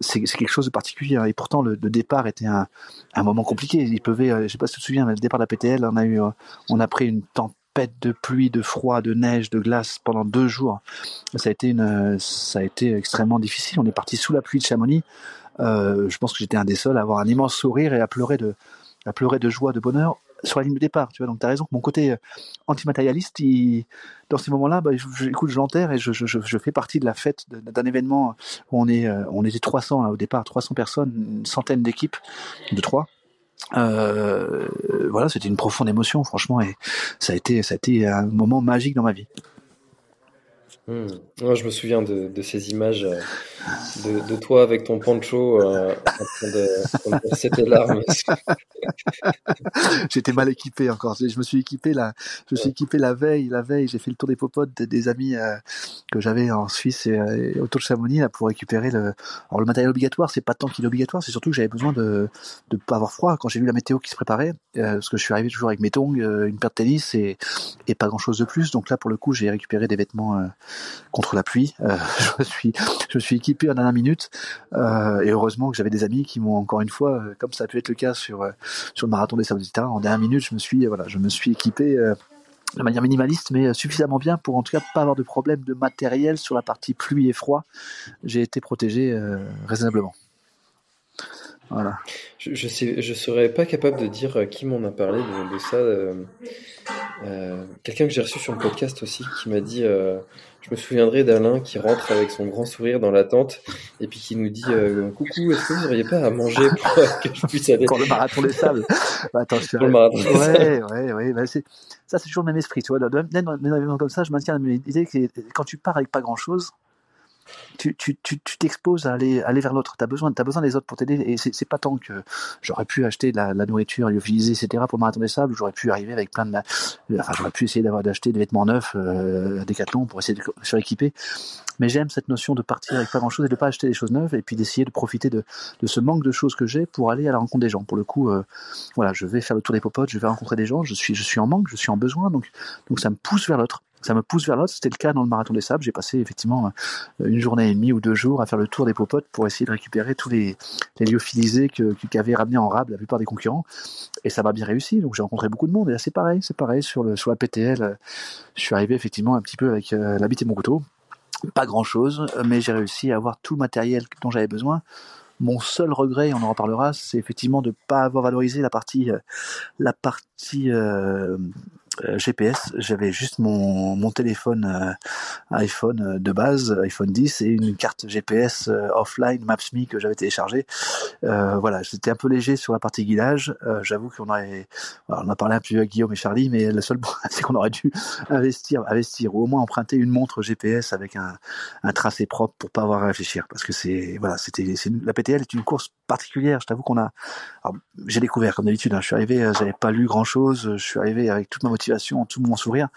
c'est, quelque chose de particulier. Hein. Et pourtant, le, le départ était un, un moment compliqué. Il pleuvait, je sais pas si tu te souviens, mais le départ de la PTL, on a eu, on a pris une tempête de pluie, de froid, de neige, de glace pendant deux jours. Ça a été une, ça a été extrêmement difficile. On est parti sous la pluie de Chamonix. Euh, je pense que j'étais un des seuls à avoir un immense sourire et à pleurer de, à pleurer de joie, de bonheur sur la ligne de départ. Tu vois, donc t'as raison. Mon côté euh, antimatérialiste, dans ces moments-là, bah, j'écoute, je l'enterre et je, je, je, fais partie de la fête d'un événement où on est, euh, on était 300 là, au départ, 300 personnes, une centaine d'équipes de trois. Euh, voilà, c'était une profonde émotion, franchement, et ça a été, ça a été un moment magique dans ma vie. Mmh. Je me souviens de, de ces images euh, de, de, toi avec ton poncho euh, en train de, verser tes larmes. J'étais mal équipé encore. Je me suis équipé là. Je me suis équipé la veille. La veille, j'ai fait le tour des popotes des, amis euh, que j'avais en Suisse et, euh, autour de Chamonix là, pour récupérer le. Alors le matériel obligatoire, c'est pas tant qu'il est obligatoire, c'est surtout que j'avais besoin de de pas avoir froid quand j'ai vu la météo qui se préparait, euh, parce que je suis arrivé toujours avec mes tongs, une paire de tennis et et pas grand chose de plus. Donc là, pour le coup, j'ai récupéré des vêtements contre la pluie. Euh, je suis, suis équipé à la dernière minute euh, et heureusement que j'avais des amis qui m'ont encore une fois, euh, comme ça a pu être le cas sur sur le marathon des Sables en dernière minute, je me suis voilà, je me suis équipé de manière minimaliste, mais suffisamment bien pour en tout cas pas avoir de problème de matériel sur la partie pluie et froid. J'ai été protégé raisonnablement. Voilà. Je, je, je serais pas capable de dire qui m'en a parlé de, de ça. Euh, euh, Quelqu'un que j'ai reçu sur le podcast aussi qui m'a dit je me souviendrai d'Alain qui rentre avec son grand sourire dans la tente et puis qui nous dit euh, coucou est-ce que vous n'auriez pas à manger pour que je puisse aller pour le marathon des sables. Bah, attends je pour le marathon des ouais ouais ouais bah, c'est ça c'est toujours le même esprit tu vois. Même dans un événement comme ça je maintiens l'idée que quand tu pars avec pas grand tu tu tu t'exposes à aller aller vers l'autre. T'as besoin t'as besoin des autres pour t'aider et c'est pas tant que j'aurais pu acheter de la, nourriture lyophilisée etc pour le marathon des sables. J'aurais pu arriver avec plein de enfin j'aurais pu essayer d'acheter des vêtements neufs euh, à Decathlon pour essayer de se rééquiper. Mais j'aime cette notion de partir avec pas grand chose et de pas acheter des choses neuves et puis d'essayer de profiter de, de ce manque de choses que j'ai pour aller à la rencontre des gens. Pour le coup, euh, voilà, je vais faire le tour des popotes, je vais rencontrer des gens, je suis, je suis en manque, je suis en besoin, donc, donc ça me pousse vers l'autre ça me pousse vers l'autre. C'était le cas dans le marathon des sables. J'ai passé effectivement une journée et demie ou deux jours à faire le tour des popotes pour essayer de récupérer tous les, les lyophilisés qu'avaient ramené en rab la plupart des concurrents. Et ça m'a bien réussi. Donc j'ai rencontré beaucoup de monde. Et là c'est pareil, c'est pareil sur le sur la PTL. Je suis arrivé effectivement un petit peu avec euh, la bite et mon couteau pas grand chose, mais j'ai réussi à avoir tout le matériel dont j'avais besoin. Mon seul regret, on en reparlera, c'est effectivement de ne pas avoir valorisé la partie, euh, la partie euh, euh, GPS, j'avais juste mon, téléphone euh, iPhone euh, de base, iPhone 10, et une carte GPS offline Maps.me que j'avais téléchargée. voilà, c'était un peu léger sur la partie guidage. J'avoue qu'on aurait, on a parlé un peu avec Guillaume et Charlie, mais le seul point, c'est qu'on aurait dû investir, investir ou au moins emprunter une montre GPS avec un, un tracé propre pour pas avoir à réfléchir, parce que c'est, voilà, c'était, la PTL est une course particulière. Je t'avoue qu'on a, j'ai découvert comme d'habitude. Hein, je suis arrivé, j'avais pas lu grand chose. Je suis arrivé avec toute ma motivation, tout mon sourire.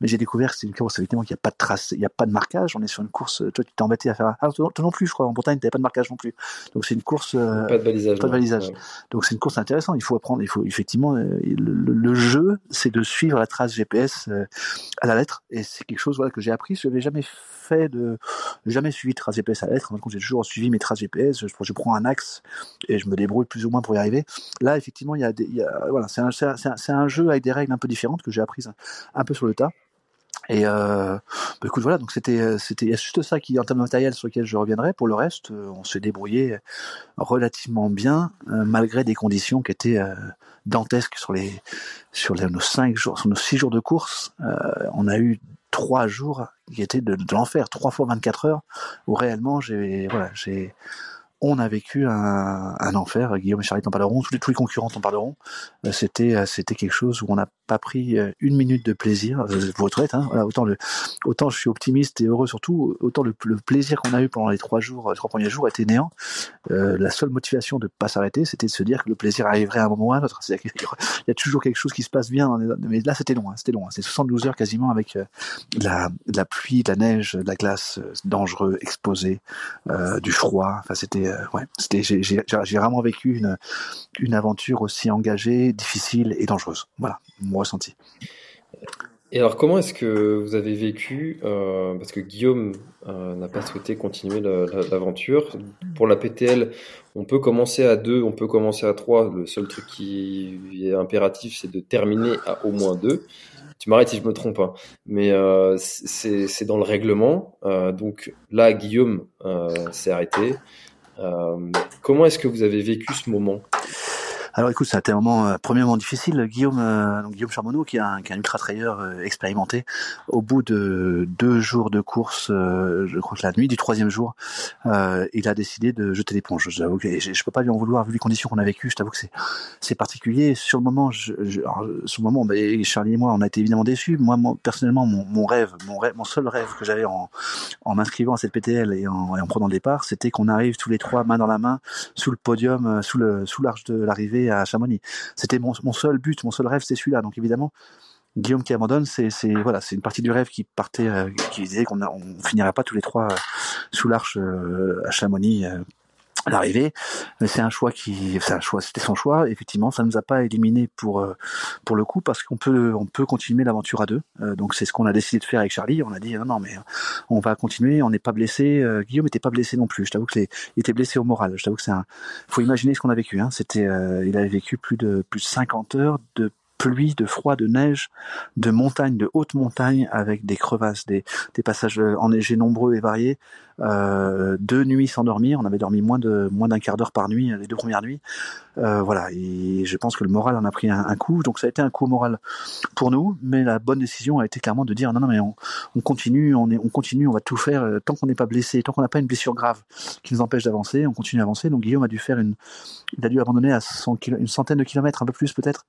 Mais j'ai découvert que c'est une course effectivement qu'il n'y a pas de trace, il n'y a pas de marquage. On est sur une course. Toi, tu t'es embêté à faire. Ah, toi, non plus, je crois. En Bretagne, t'avais pas de marquage non plus. Donc c'est une course. Euh, pas de balisage. Pas de balisage. Donc c'est une course intéressante. Il faut apprendre. Il faut effectivement euh, le, jeu, c'est de suivre la trace GPS euh, à la lettre. Et c'est quelque chose voilà que j'ai appris. Je n'avais jamais fait de jamais suivi de trace GPS à la lettre. En j'ai toujours suivi mes traces GPS. Je, je, prends un axe et je me débrouille plus ou moins pour y arriver. Là, effectivement, il y a, des, il y a voilà, c'est un, un, un, jeu avec des règles un peu différentes que j'ai apprises un, peu sur le tas. Et euh, bah écoute, voilà, donc c'était c'était juste ça qui en termes de matériel sur lequel je reviendrai. Pour le reste, euh, on s'est débrouillé relativement bien euh, malgré des conditions qui étaient euh, dantesques sur les sur nos cinq jours, sur nos six jours de course. on a eu trois jours qui étaient de, de l'enfer, trois fois 24 heures où réellement j'ai voilà j'ai on a vécu un, un enfer. Guillaume et Charlie en parleront, tous les, tous les concurrents en parleront. Euh, c'était, euh, c'était quelque chose où on n'a pas pris euh, une minute de plaisir. Vous retraite, hein. Autant autant je suis optimiste et heureux surtout, autant le, plaisir qu'on a eu pendant les trois jours, les trois premiers jours était néant. Euh, la seule motivation de pas s'arrêter, c'était de se dire que le plaisir arriverait à un moment ou à un autre. Il y a toujours quelque chose qui se passe bien, mais là c'était loin, c'était loin. C'est 72 heures quasiment avec la, pluie, la neige, la glace, dangereux, exposé, euh, du froid. Enfin, c'était euh, ouais, j'ai vraiment vécu une aventure aussi engagée, difficile et dangereuse. Voilà, mon ressenti. Et alors, comment est-ce que vous avez vécu euh, Parce que Guillaume euh, n'a pas souhaité continuer l'aventure. Pour la PTL, on peut commencer à deux, on peut commencer à trois. Le seul truc qui est impératif, c'est de terminer à au moins deux. Tu m'arrêtes si je me trompe, hein. mais c'est dans le règlement. Donc là, Guillaume s'est arrêté. Euh, comment est-ce que vous avez vécu ce moment? Alors écoute, ça a été un moment, euh, premier moment difficile. Guillaume, euh, Guillaume Charmonneau, qui est un, qui est un ultra trailer euh, expérimenté, au bout de deux jours de course, je crois que la nuit du troisième jour, il a décidé de jeter l'éponge. Je, je peux pas lui en vouloir vu les conditions qu'on a vécues. Je t'avoue que c'est particulier. Sur le moment, sur le moment, bah, Charlie et moi, on a été évidemment déçus. Moi, personnellement, mon, rêve, mon seul rêve que j'avais en en m'inscrivant à cette PTL et en, prenant le départ, c'était qu'on arrive tous les trois main dans la main sous le podium, sous sous l'arche de l'arrivée à Chamonix. C'était mon, seul but, mon seul rêve, c'est celui-là. Donc évidemment, Guillaume qui abandonne, c'est voilà, c'est une partie du rêve qui partait, euh, qui disait qu'on on finirait pas tous les trois euh, sous l'arche euh, à Chamonix l'arrivée, mais c'est un choix qui, c'est un choix, c'était son choix. Effectivement, ça nous a pas éliminé pour euh, pour le coup parce qu'on peut on peut continuer l'aventure à deux. Euh, donc c'est ce qu'on a décidé de faire avec Charlie. On a dit non non mais on va continuer. On n'est pas blessé. Euh, Guillaume n'était pas blessé non plus. Je t'avoue que il était blessé au moral. Je t'avoue que c'est un, faut imaginer ce qu'on a vécu. Hein. C'était, il avait vécu plus de plus de 50 heures de pluie, de froid, de neige, de montagne, de haute montagne, avec des crevasses, des, des passages enneigés nombreux et variés, euh, deux nuits sans dormir. On avait dormi moins de moins d'un quart d'heure par nuit les deux premières nuits. Euh, voilà, et je pense que le moral en a pris un, coup. Donc ça a été un coup moral pour nous, mais la bonne décision a été clairement de dire non non mais on, on continue, on est on continue, on va tout faire euh, tant qu'on n'est pas blessé, tant qu'on n'a pas une blessure grave qui nous empêche d'avancer, on continue à avancer. Donc Guillaume a dû faire une, il a dû abandonner à 100 une centaine de kilomètres, un peu plus peut-être.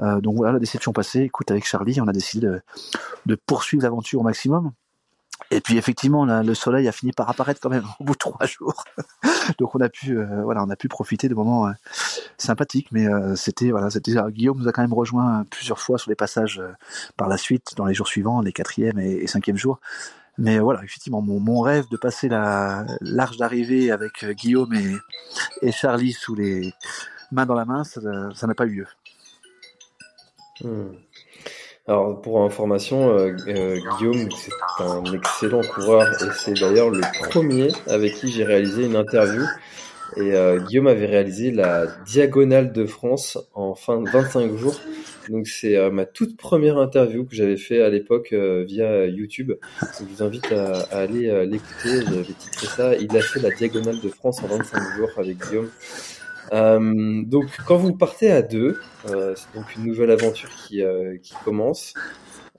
Euh, donc voilà la déception passée. Écoute, avec Charlie, on a décidé de, de poursuivre l'aventure au maximum. Et puis effectivement, le soleil a fini par apparaître quand même au bout de trois jours. Donc on a pu, euh, voilà, on a pu profiter de moments euh, sympathiques. Mais euh, c'était, voilà, c'était Guillaume nous a quand même rejoint plusieurs fois sur les passages par la suite, dans les jours suivants, les quatrième et, et cinquième jours. Mais voilà, effectivement, mon, mon rêve de passer la l'arche d'arrivée avec Guillaume et, et Charlie sous les mains dans la main, ça n'a pas eu lieu. Hmm. Alors pour information, euh, euh, Guillaume c'est un excellent coureur et c'est d'ailleurs le premier avec qui j'ai réalisé une interview. Et euh, Guillaume avait réalisé la diagonale de France en fin de 25 jours. Donc c'est ma toute première interview que j'avais fait à l'époque via YouTube. je vous invite à, aller l'écouter. J'avais titré ça. Il a fait la diagonale de France en 25 jours avec Guillaume. Donc, quand vous partez à deux, c'est donc une nouvelle aventure qui, qui commence.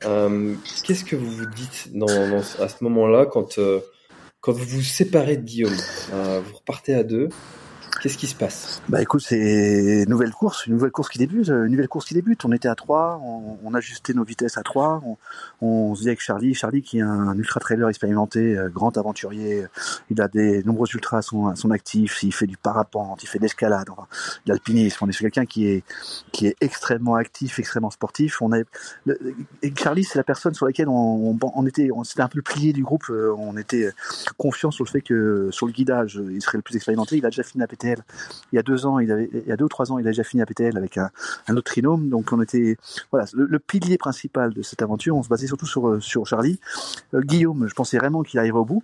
Qu'est-ce que vous vous dites à ce moment-là quand, quand vous vous séparez de Guillaume? Vous repartez à deux. Qu'est-ce qui se passe Bah écoute, c'est une nouvelle course, une nouvelle course qui débute, une nouvelle course qui débute. On était à 3, on, ajustait nos vitesses à 3, on, se dit avec Charlie, Charlie qui est un, ultra trailer expérimenté, euh, grand aventurier, il a des nombreux ultras à son, actif, il fait du parapente, il fait de l'escalade, de l'alpinisme. On est sur quelqu'un qui est qui est extrêmement actif, extrêmement sportif. Et Charlie, c'est la personne sur laquelle on, était, on s'était un peu plié du groupe. Euh, on était confiant sur le fait que sur le guidage, il serait le plus expérimenté. Il a déjà fini la Il y a deux ans, il y a deux ou trois ans, il a déjà fini à PTL avec un, autre trinôme. Donc on était, voilà, le, pilier principal de cette aventure. On se basait surtout sur sur Charlie. Euh, Guillaume, je pensais vraiment qu'il arriverait au bout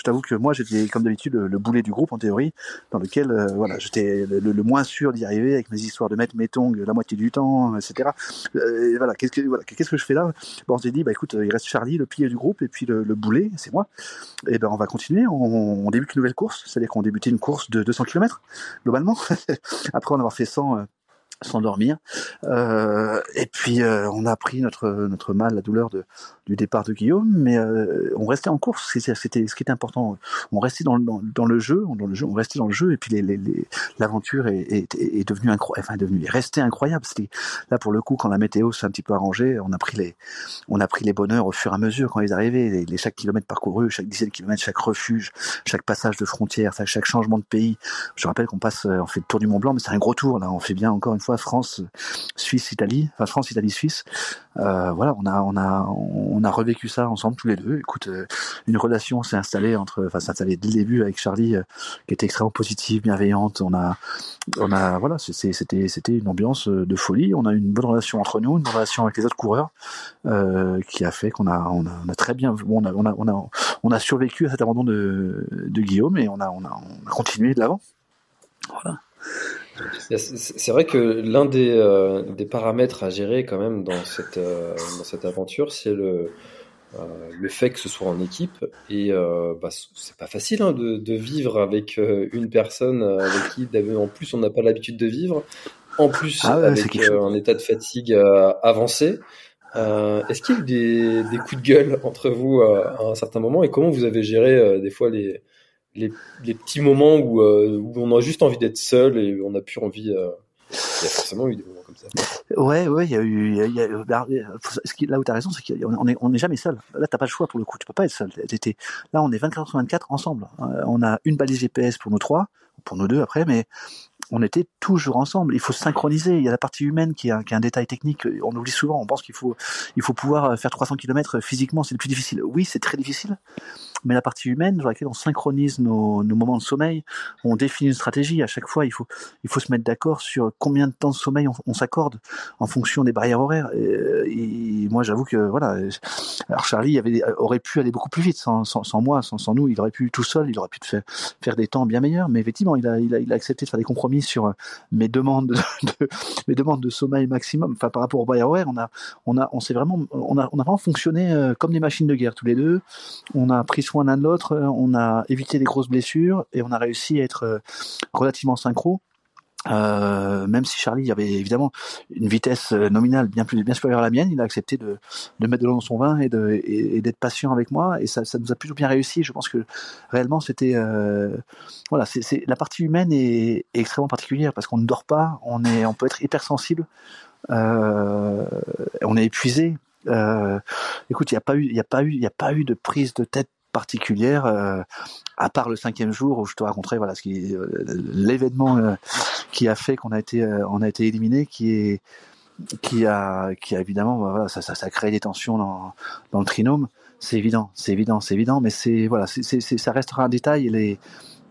je t'avoue que moi j'étais comme d'habitude le, boulet du groupe en théorie, dans lequel euh, voilà j'étais le, moins sûr d'y arriver avec mes histoires de mettre mes tongs la moitié du temps, etc. Euh, voilà qu'est-ce que voilà qu'est-ce que je fais là? Bon on s'est dit bah écoute il reste Charlie le pilier du groupe et puis le, boulet c'est moi. Et ben on va continuer, on, on débute une nouvelle course, c'est-à-dire qu'on débutait une course de 200 km globalement après en avoir fait 100 s'endormir. Euh, et puis euh, on a pris notre notre mal, la douleur de, du départ de Guillaume, mais euh, on restait en course. C'était ce qui était important. On restait dans, dans, dans, le jeu, dans le jeu, on restait dans le jeu. Et puis l'aventure les, les, est, est, est, devenue incroyable, enfin est devenue, est restée incroyable. C'était là pour le coup quand la météo s'est un petit peu arrangée, on a pris les on a pris les bonheurs au fur et à mesure quand ils arrivaient. Les, chaque kilomètre parcouru, chaque dizaine de kilomètres, chaque refuge, chaque passage de frontière, chaque changement de pays. Je rappelle qu'on passe, on fait le tour du Mont Blanc, mais c'est un gros tour là. On fait bien encore une fois France, Suisse, Italie, enfin France, Italie, Suisse. Euh, voilà, on a on a on a revécu ça ensemble tous les deux. Écoute, euh, une relation s'est installée entre, enfin s'est installée dès le début avec Charlie, euh, qui était extrêmement positive, bienveillante. On a on a voilà, c'était c'était une ambiance de folie. On a une bonne relation entre nous, une bonne relation avec les autres coureurs, qui a fait qu'on a on a, très bien, on a on a on a on a survécu à cet abandon de de Guillaume et on a on a, on a continué de l'avant. Voilà. C'est vrai que l'un des, euh, des, paramètres à gérer quand même dans cette, euh, dans cette aventure, c'est le, euh, le fait que ce soit en équipe. Et bah, c'est pas facile hein, de, de, vivre avec une personne avec qui, en plus, on n'a pas l'habitude de vivre. En plus, ah avec un état de fatigue avancé. Est-ce qu'il y a eu des, des, coups de gueule entre vous à un certain moment et comment vous avez géré des fois les, les, petits moments où, euh, où, on a juste envie d'être seul et on n'a plus envie. Euh... Il y a forcément eu des moments comme ça. Ouais, ouais, il y a eu. Bah, qui, là où tu as raison, c'est qu'on est, on est jamais seul. Là, t'as pas le choix pour le coup. Tu peux pas être seul. Là, on est 24 sur 24 ensemble. Euh, on a une balise GPS pour nous trois, pour nous deux après, mais on était toujours ensemble. Il faut synchroniser. Il y a la partie humaine qui est un, qui est un détail technique. On oublie souvent. On pense qu'il faut, il faut pouvoir faire 300 km physiquement. C'est le plus difficile. Oui, c'est très difficile mais la partie humaine dans laquelle on synchronise nos, moments de sommeil, on définit une stratégie. À chaque fois, il faut, il faut se mettre d'accord sur combien de temps de sommeil on, s'accorde en fonction des barrières horaires. Et, moi, j'avoue que voilà. Alors Charlie avait, aurait pu aller beaucoup plus vite sans, sans, moi, sans, sans, nous. Il aurait pu tout seul, il aurait pu faire, faire des temps bien meilleurs. Mais effectivement, il a, il a, il a accepté de faire des compromis sur mes demandes de, mes demandes de sommeil maximum. Enfin, par rapport aux barrières horaires, on a, on a, on s'est vraiment, on a, on a vraiment fonctionné euh, comme des machines de guerre tous les deux. On a pris soin l'un de l'autre, on a évité des grosses blessures et on a réussi à être euh, relativement synchro. Euh, même si Charlie avait évidemment une vitesse euh, nominale bien plus bien supérieure à la mienne, il a accepté de, de mettre de l'eau dans son vin et d'être patient avec moi et ça, ça nous a plutôt bien réussi. Je pense que réellement c'était voilà c'est la partie humaine est, extrêmement particulière parce qu'on ne dort pas, on est on peut être hypersensible, on est épuisé. écoute, il n'y a pas eu il a pas eu il a pas eu de prise de tête particulière, euh, à part le cinquième jour où je te raconterai voilà ce qui euh, l'événement euh, qui a fait qu'on a été on a été éliminé, qui est qui a qui a évidemment voilà ça ça, des tensions dans dans le trinôme. C'est évident, c'est évident, c'est évident, mais c'est voilà, c'est ça restera un détail. Les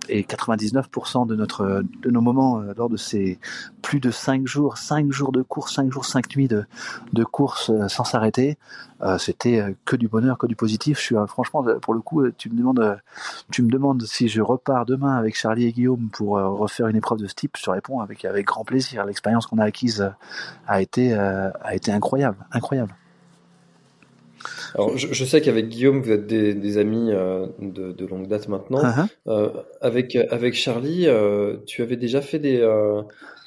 et 99% de notre de nos moments euh, lors de ces plus de 5 jours, 5 jours de course, 5 jours, 5 nuits de, de course euh, sans s'arrêter, euh, c'était que du bonheur, que du positif. Je suis franchement pour le coup, tu me demandes tu me demandes si je repars demain avec Charlie et Guillaume pour refaire une épreuve de ce type, je te réponds avec avec grand plaisir. L'expérience qu'on a acquise a été a été incroyable, incroyable. Alors, je, sais qu'avec Guillaume, vous êtes des, amis euh, de, longue date maintenant. Uh-huh. Euh, avec, avec Charlie, euh, tu avais déjà fait des,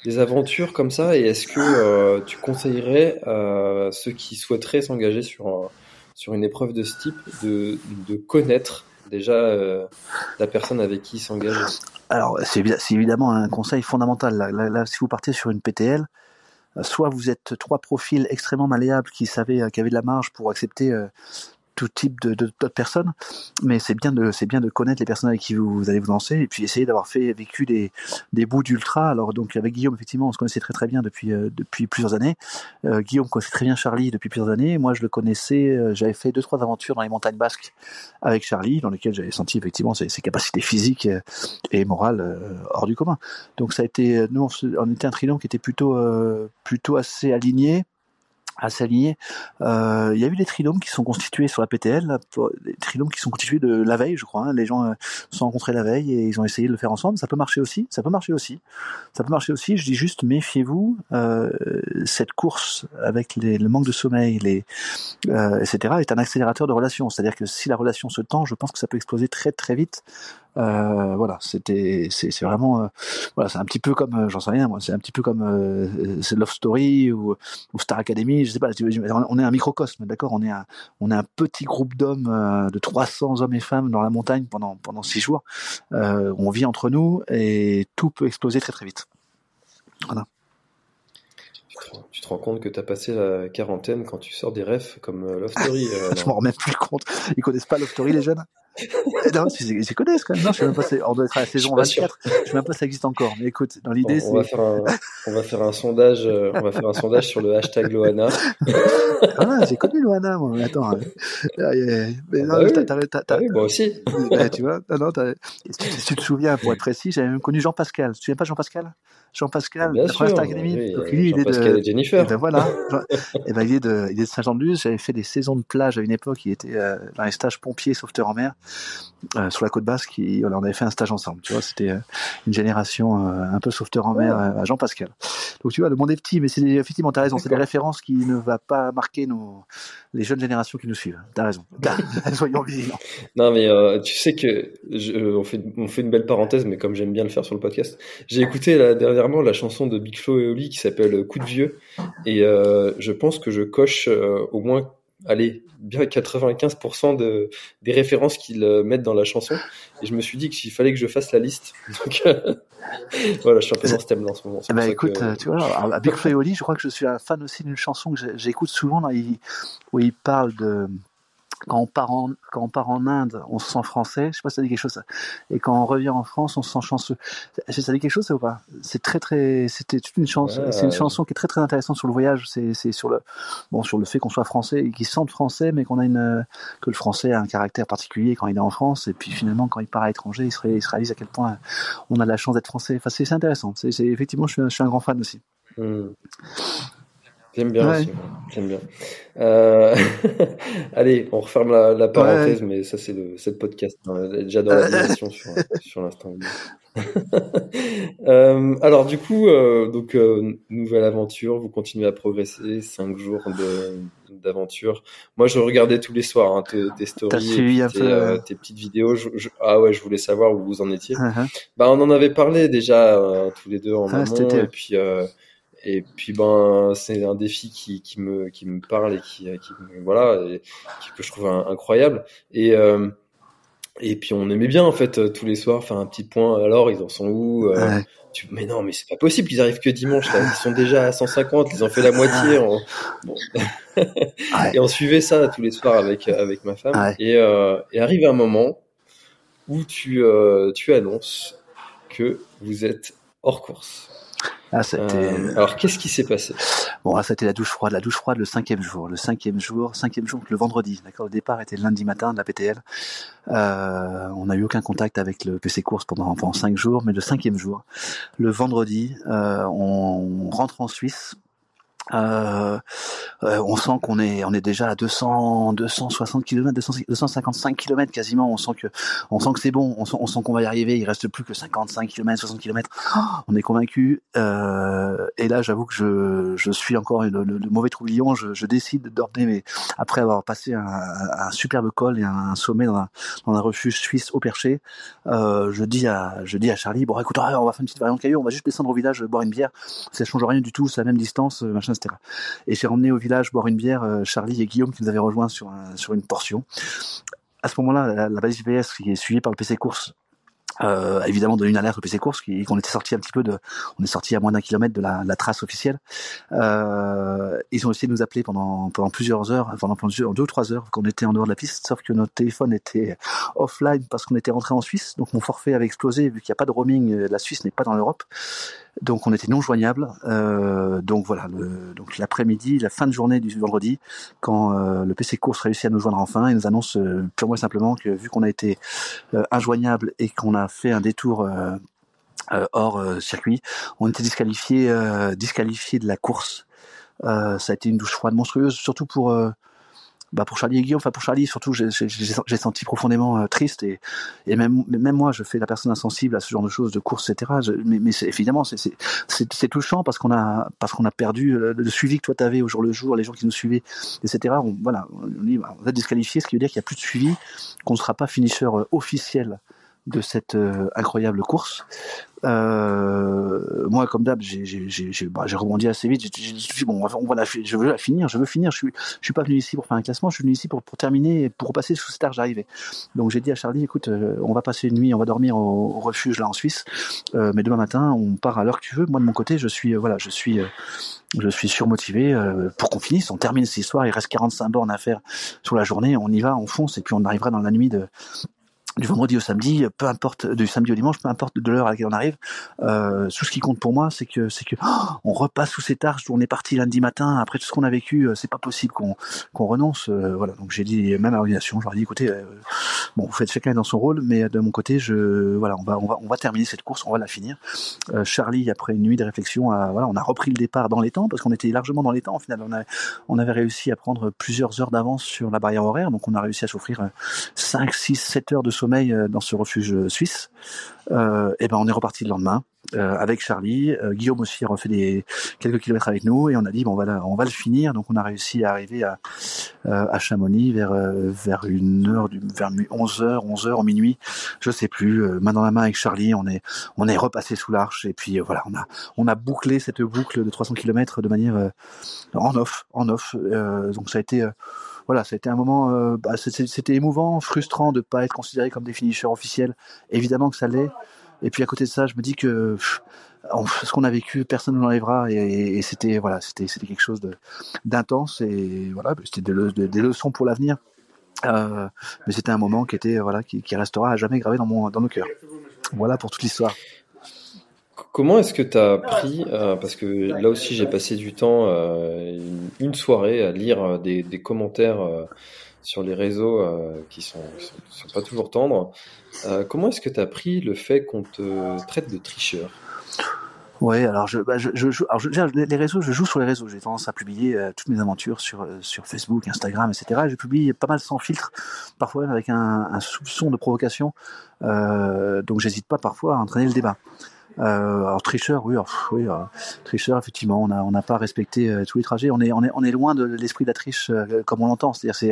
des aventures comme ça, et est-ce que tu conseillerais à ceux qui souhaiteraient s'engager sur, sur une épreuve de ce type de, de connaître déjà la personne avec qui ils s'engagent? Alors, c'est évidemment un conseil fondamental. là, si vous partez sur une PTL, soit vous êtes trois profils extrêmement malléables qui savaient, euh, qui avaient de la marge pour accepter euh, tout type de d'autres personnes, mais c'est bien de c'est bien de connaître les personnes avec qui vous, allez vous lancer et puis essayer d'avoir fait vécu des des bouts d'ultra. Alors donc avec Guillaume effectivement on se connaissait très très bien depuis euh, depuis plusieurs années. Euh, Guillaume connaissait très bien Charlie depuis plusieurs années. Moi je le connaissais, euh, j'avais fait deux trois aventures dans les montagnes basques avec Charlie, dans lesquelles j'avais senti effectivement ses, ses, capacités physiques et morales hors du commun. Donc ça a été nous on, on était un trident qui était plutôt plutôt assez aligné à s'aligner. Euh, il y a eu des tridômes qui sont constitués sur la PTL, des tridômes qui sont constitués de la veille, je crois. Hein. Les gens euh, se sont rencontrés la veille et ils ont essayé de le faire ensemble. Ça peut marcher aussi. Ça peut marcher aussi. Ça peut marcher aussi. Je dis juste méfiez-vous. Euh, cette course avec les, le manque de sommeil, les euh, etc. est un accélérateur de relation. C'est-à-dire que si la relation se tend, je pense que ça peut exploser très très vite euh, voilà, c'était, c'est, vraiment, euh, voilà, c'est un petit peu comme, euh, j'en sais rien, moi, c'est un petit peu comme euh, c'est Love Story ou, ou, Star Academy, je sais pas, on est un microcosme, d'accord, on est un, on est un petit groupe d'hommes de 300 hommes et femmes dans la montagne pendant pendant six jours, on vit entre nous et tout peut exploser très très vite. Voilà. Tu te rends compte que tu as passé la quarantaine quand tu sors des refs comme Love Story. je m'en rends même plus compte. Ils connaissent pas Love Story, les jeunes? Non, ils connaissent quand même. Non, je sais même pas, on doit être à la saison 24. Je sais même pas si ça existe encore. Mais écoute, dans l'idée, on, on, va faire un, on va faire un sondage, euh, on va faire un sondage sur le hashtag Loana. ah, j'ai connu Loana, moi. Mais attends. Euh, mais non, ah bah t'as, t'as, oui, moi aussi. tu vois, non, non, si tu te souviens, pour être précis, j'avais même connu Jean-Pascal. Tu te souviens pas Jean-Pascal? Jean-Pascal, la Star Academy. Oui, Donc, lui, il est de, et Jennifer. Et ben voilà. et ben, il est de, il est de Saint-Jean-de-Luz. J'avais fait des saisons de plage à une époque. Il était euh, dans les stages pompiers sauveteurs en mer euh, sur la côte basque. Il, on avait fait un stage ensemble. Tu vois, c'était euh, une génération euh, un peu sauveteur en mer à Jean-Pascal. Donc tu vois, le monde est petit, mais c'est effectivement, t'as raison. C'est des références qui ne va pas marquer nos les jeunes générations qui nous suivent. T'as raison. Soyons vigilants. Non, mais tu sais que je, on fait on fait une belle parenthèse, mais comme j'aime bien le faire sur le podcast, j'ai écouté la dernière la chanson de Big Flo et Oli qui s'appelle Coup de vieux. Et euh, je pense que je coche euh, au moins, allez, bien 95% de, des références qu'ils euh, mettent dans la chanson. Et je me suis dit qu'il fallait que je fasse la liste. Donc voilà, je suis un peu dans ce thème-là en ce moment. Ben, écoute, tu vois, Big Flo et Oli, je crois que je suis un fan aussi d'une chanson que j'écoute souvent là, où il parle de quand on part en quand on part en Inde, on se sent français. Je sais pas si ça dit quelque chose. Et quand on revient en France, on se sent chanceux. Ça dit quelque chose, ça ou pas? C'est très très. C'était toute une chanson. c'est une chanson qui est très très intéressante sur le voyage. C'est c'est sur le bon sur le fait qu'on soit français et qu'il sente français, mais qu'on a une que le français a un caractère particulier quand il est en France. Et puis finalement, quand il part à l'étranger, il se, il se réalise à quel point on a de la chance d'être français. Enfin, c'est intéressant. C'est effectivement, je suis, je suis, un grand fan aussi. Mmh. J'aime bien aussi. J'aime bien. Euh... Allez, on referme la, la parenthèse, ouais. mais ça c'est le, le podcast. Hein. J'adore l'animation sur, sur l'instant. euh, alors du coup, euh, donc euh, nouvelle aventure, vous continuez à progresser, cinq jours d'aventure. Moi, je regardais tous les soirs hein, tes, tes, stories, tes, peu... Euh, tes, petites vidéos. Je, je, ah ouais, je voulais savoir où vous en étiez. Uh -huh. Bah, on en avait parlé déjà euh, tous les deux en ah, amont, et puis et puis ben c'est un défi qui, qui me qui me parle et qui, qui voilà et qui, que je trouve incroyable et euh, et puis on aimait bien en fait tous les soirs faire un petit point alors ils en sont où euh, ouais. tu, mais non mais c'est pas possible qu'ils arrivent que dimanche là. ils sont déjà à 150 ils ont fait la moitié en... bon. ouais. et on suivait ça tous les soirs avec avec ma femme ouais. et, euh, et arrive un moment où tu tu annonces que vous êtes hors course ah, euh, alors, qu'est-ce qui s'est passé? Bon, ah, c'était la douche froide, la douche froide le cinquième jour, le cinquième jour, cinquième jour, le vendredi. D'accord, le départ était le lundi matin de la PTL. Euh, on n'a eu aucun contact avec le PC course pendant, pendant cinq jours, mais le cinquième jour, le vendredi, euh, on rentre en Suisse Euh, euh, on sent qu'on est, on est déjà à 200, 260 km, 255 km quasiment. On sent que, on sent que c'est bon. On sent, on sent qu'on va y arriver. Il reste plus que 55 km, 60 km. on est convaincu. Euh, et là, j'avoue que je, je suis encore le, mauvais troublion. Je, décide d'ordonner, mais après avoir passé un, superbe col et un sommet dans un, refuge suisse au Perché, euh, je dis à, je dis à Charlie, bon, écoute, on va faire une petite variante caillou. On va juste descendre au village, boire une bière. Ça change rien du tout. C'est la même distance, machin et j'ai emmené au village boire une bière euh, Charlie et Guillaume qui nous avaient rejoints sur, sur une portion. À ce moment-là, la, la base GPS qui est suivie par le PC Course euh, évidemment donné une alerte au PC course qu'on était sorti un petit peu de on est sorti à moins d'un kilomètre de la, trace officielle. Euh, ils ont essayé de nous appeler pendant pendant plusieurs heures pendant plusieurs deux ou trois heures qu'on était en dehors de la piste sauf que notre téléphone était offline parce qu'on était rentré en Suisse. Donc mon forfait avait explosé vu qu'il n'y a pas de roaming la Suisse n'est pas dans l'Europe donc on était non joignable. Euh, donc voilà, le, donc l'après-midi, la fin de journée du vendredi, quand euh, le PC Course réussit à nous joindre enfin, il nous annonce euh, purement et simplement que vu qu'on a été euh, injoignable et qu'on a fait un détour euh, hors circuit, on était disqualifié, disqualifié de la course. ça a été une douche froide monstrueuse, surtout pour bah pour Charlie et Guillaume, enfin pour Charlie surtout, j'ai senti profondément euh, triste et, et même, même moi, je fais la personne insensible à ce genre de choses, de course, etc. mais, mais évidemment, c'est touchant parce qu'on a parce qu'on a perdu le, le, suivi que toi t'avais au jour le jour, les gens qui nous suivaient, etc. On, voilà, on dit, bah, on va disqualifier, ce qui veut dire qu'il n'y a plus de suivi, qu'on ne sera pas finisher euh, officiel de cette euh, incroyable course. Euh, moi, comme d'hab, j'ai bah, rebondi assez vite. J'ai dit bon, on va je veux la finir, je veux finir. Je suis, suis pas venu ici pour faire un classement, je suis venu ici pour, terminer, pour repasser sous arche d'arrivée. Donc j'ai dit à Charlie, écoute, euh, on va passer une nuit, on va dormir au, refuge là en Suisse, mais demain matin, on part à l'heure que tu veux. Moi de mon côté, je suis, voilà, je suis je suis surmotivé pour qu'on finisse, on termine cette histoire, il reste 45 bornes à faire sur la journée, on y va, on fonce et puis on arrivera dans la nuit de, vendredi au samedi, peu importe du samedi au dimanche, peu importe de l'heure à laquelle on arrive. Euh, tout ce qui compte pour moi, c'est que c'est que oh, on repasse sous ces où on est parti lundi matin. Après tout ce qu'on a vécu, euh, c'est pas possible qu'on qu'on renonce. Euh, voilà. Donc j'ai dit même à l'organisation, je leur ai dit écoutez, euh, bon, vous faites chacun dans son rôle, mais de mon côté, je voilà, on va on va on va terminer cette course, on va la finir. Charlie, après une nuit de réflexion, a, voilà, on a repris le départ dans les temps parce qu'on était largement dans les temps. Au final, on, a, on avait réussi à prendre plusieurs heures d'avance sur la barrière horaire, donc on a réussi à s'offrir 5, 6, 7 heures de sommeil euh, dans ce refuge suisse. Euh, et ben on est reparti le lendemain euh, avec Charlie. Guillaume aussi a refait des quelques kilomètres avec nous et on a dit bon on va on va le finir. Donc on a réussi à arriver à à Chamonix vers vers une heure du vers 11 h 11 h minuit, je sais plus. main dans la main avec Charlie, on est on est repassé sous l'arche et puis voilà on a on a bouclé cette boucle de 300 km de manière en off en off. donc ça a été voilà, c'était un moment, euh, bah, c'était émouvant, frustrant de pas être considéré comme des finishers officiels. Évidemment que ça l'est. Et puis à côté de ça, je me dis que ce qu'on a vécu, personne ne l'enlèvera. Et, c'était voilà, c'était c'était quelque chose d'intense et voilà, c'était des, des, leçons pour l'avenir. Euh, mais c'était un moment qui était voilà, qui, qui, restera à jamais gravé dans mon dans nos cœurs. Voilà pour toute l'histoire. Comment est-ce que tu as pris, euh, parce que là aussi j'ai passé du temps, euh, une, soirée à lire euh, des, des commentaires sur les réseaux qui sont, sont, pas toujours tendres. comment est-ce que tu as pris le fait qu'on te traite de tricheur? Ouais, alors je, bah je, je, alors je, les réseaux, je joue sur les réseaux. J'ai tendance à publier toutes mes aventures sur sur Facebook, Instagram, etc. Je publie pas mal sans filtre, parfois même avec un, un soupçon de provocation. Euh, donc j'hésite pas parfois à entraîner le débat. Euh, alors tricheur, oui, oui, tricheur, effectivement, on n'a pas respecté euh, tous les trajets. On est loin de l'esprit de la triche euh, comme on l'entend. C'est-à-dire, c'est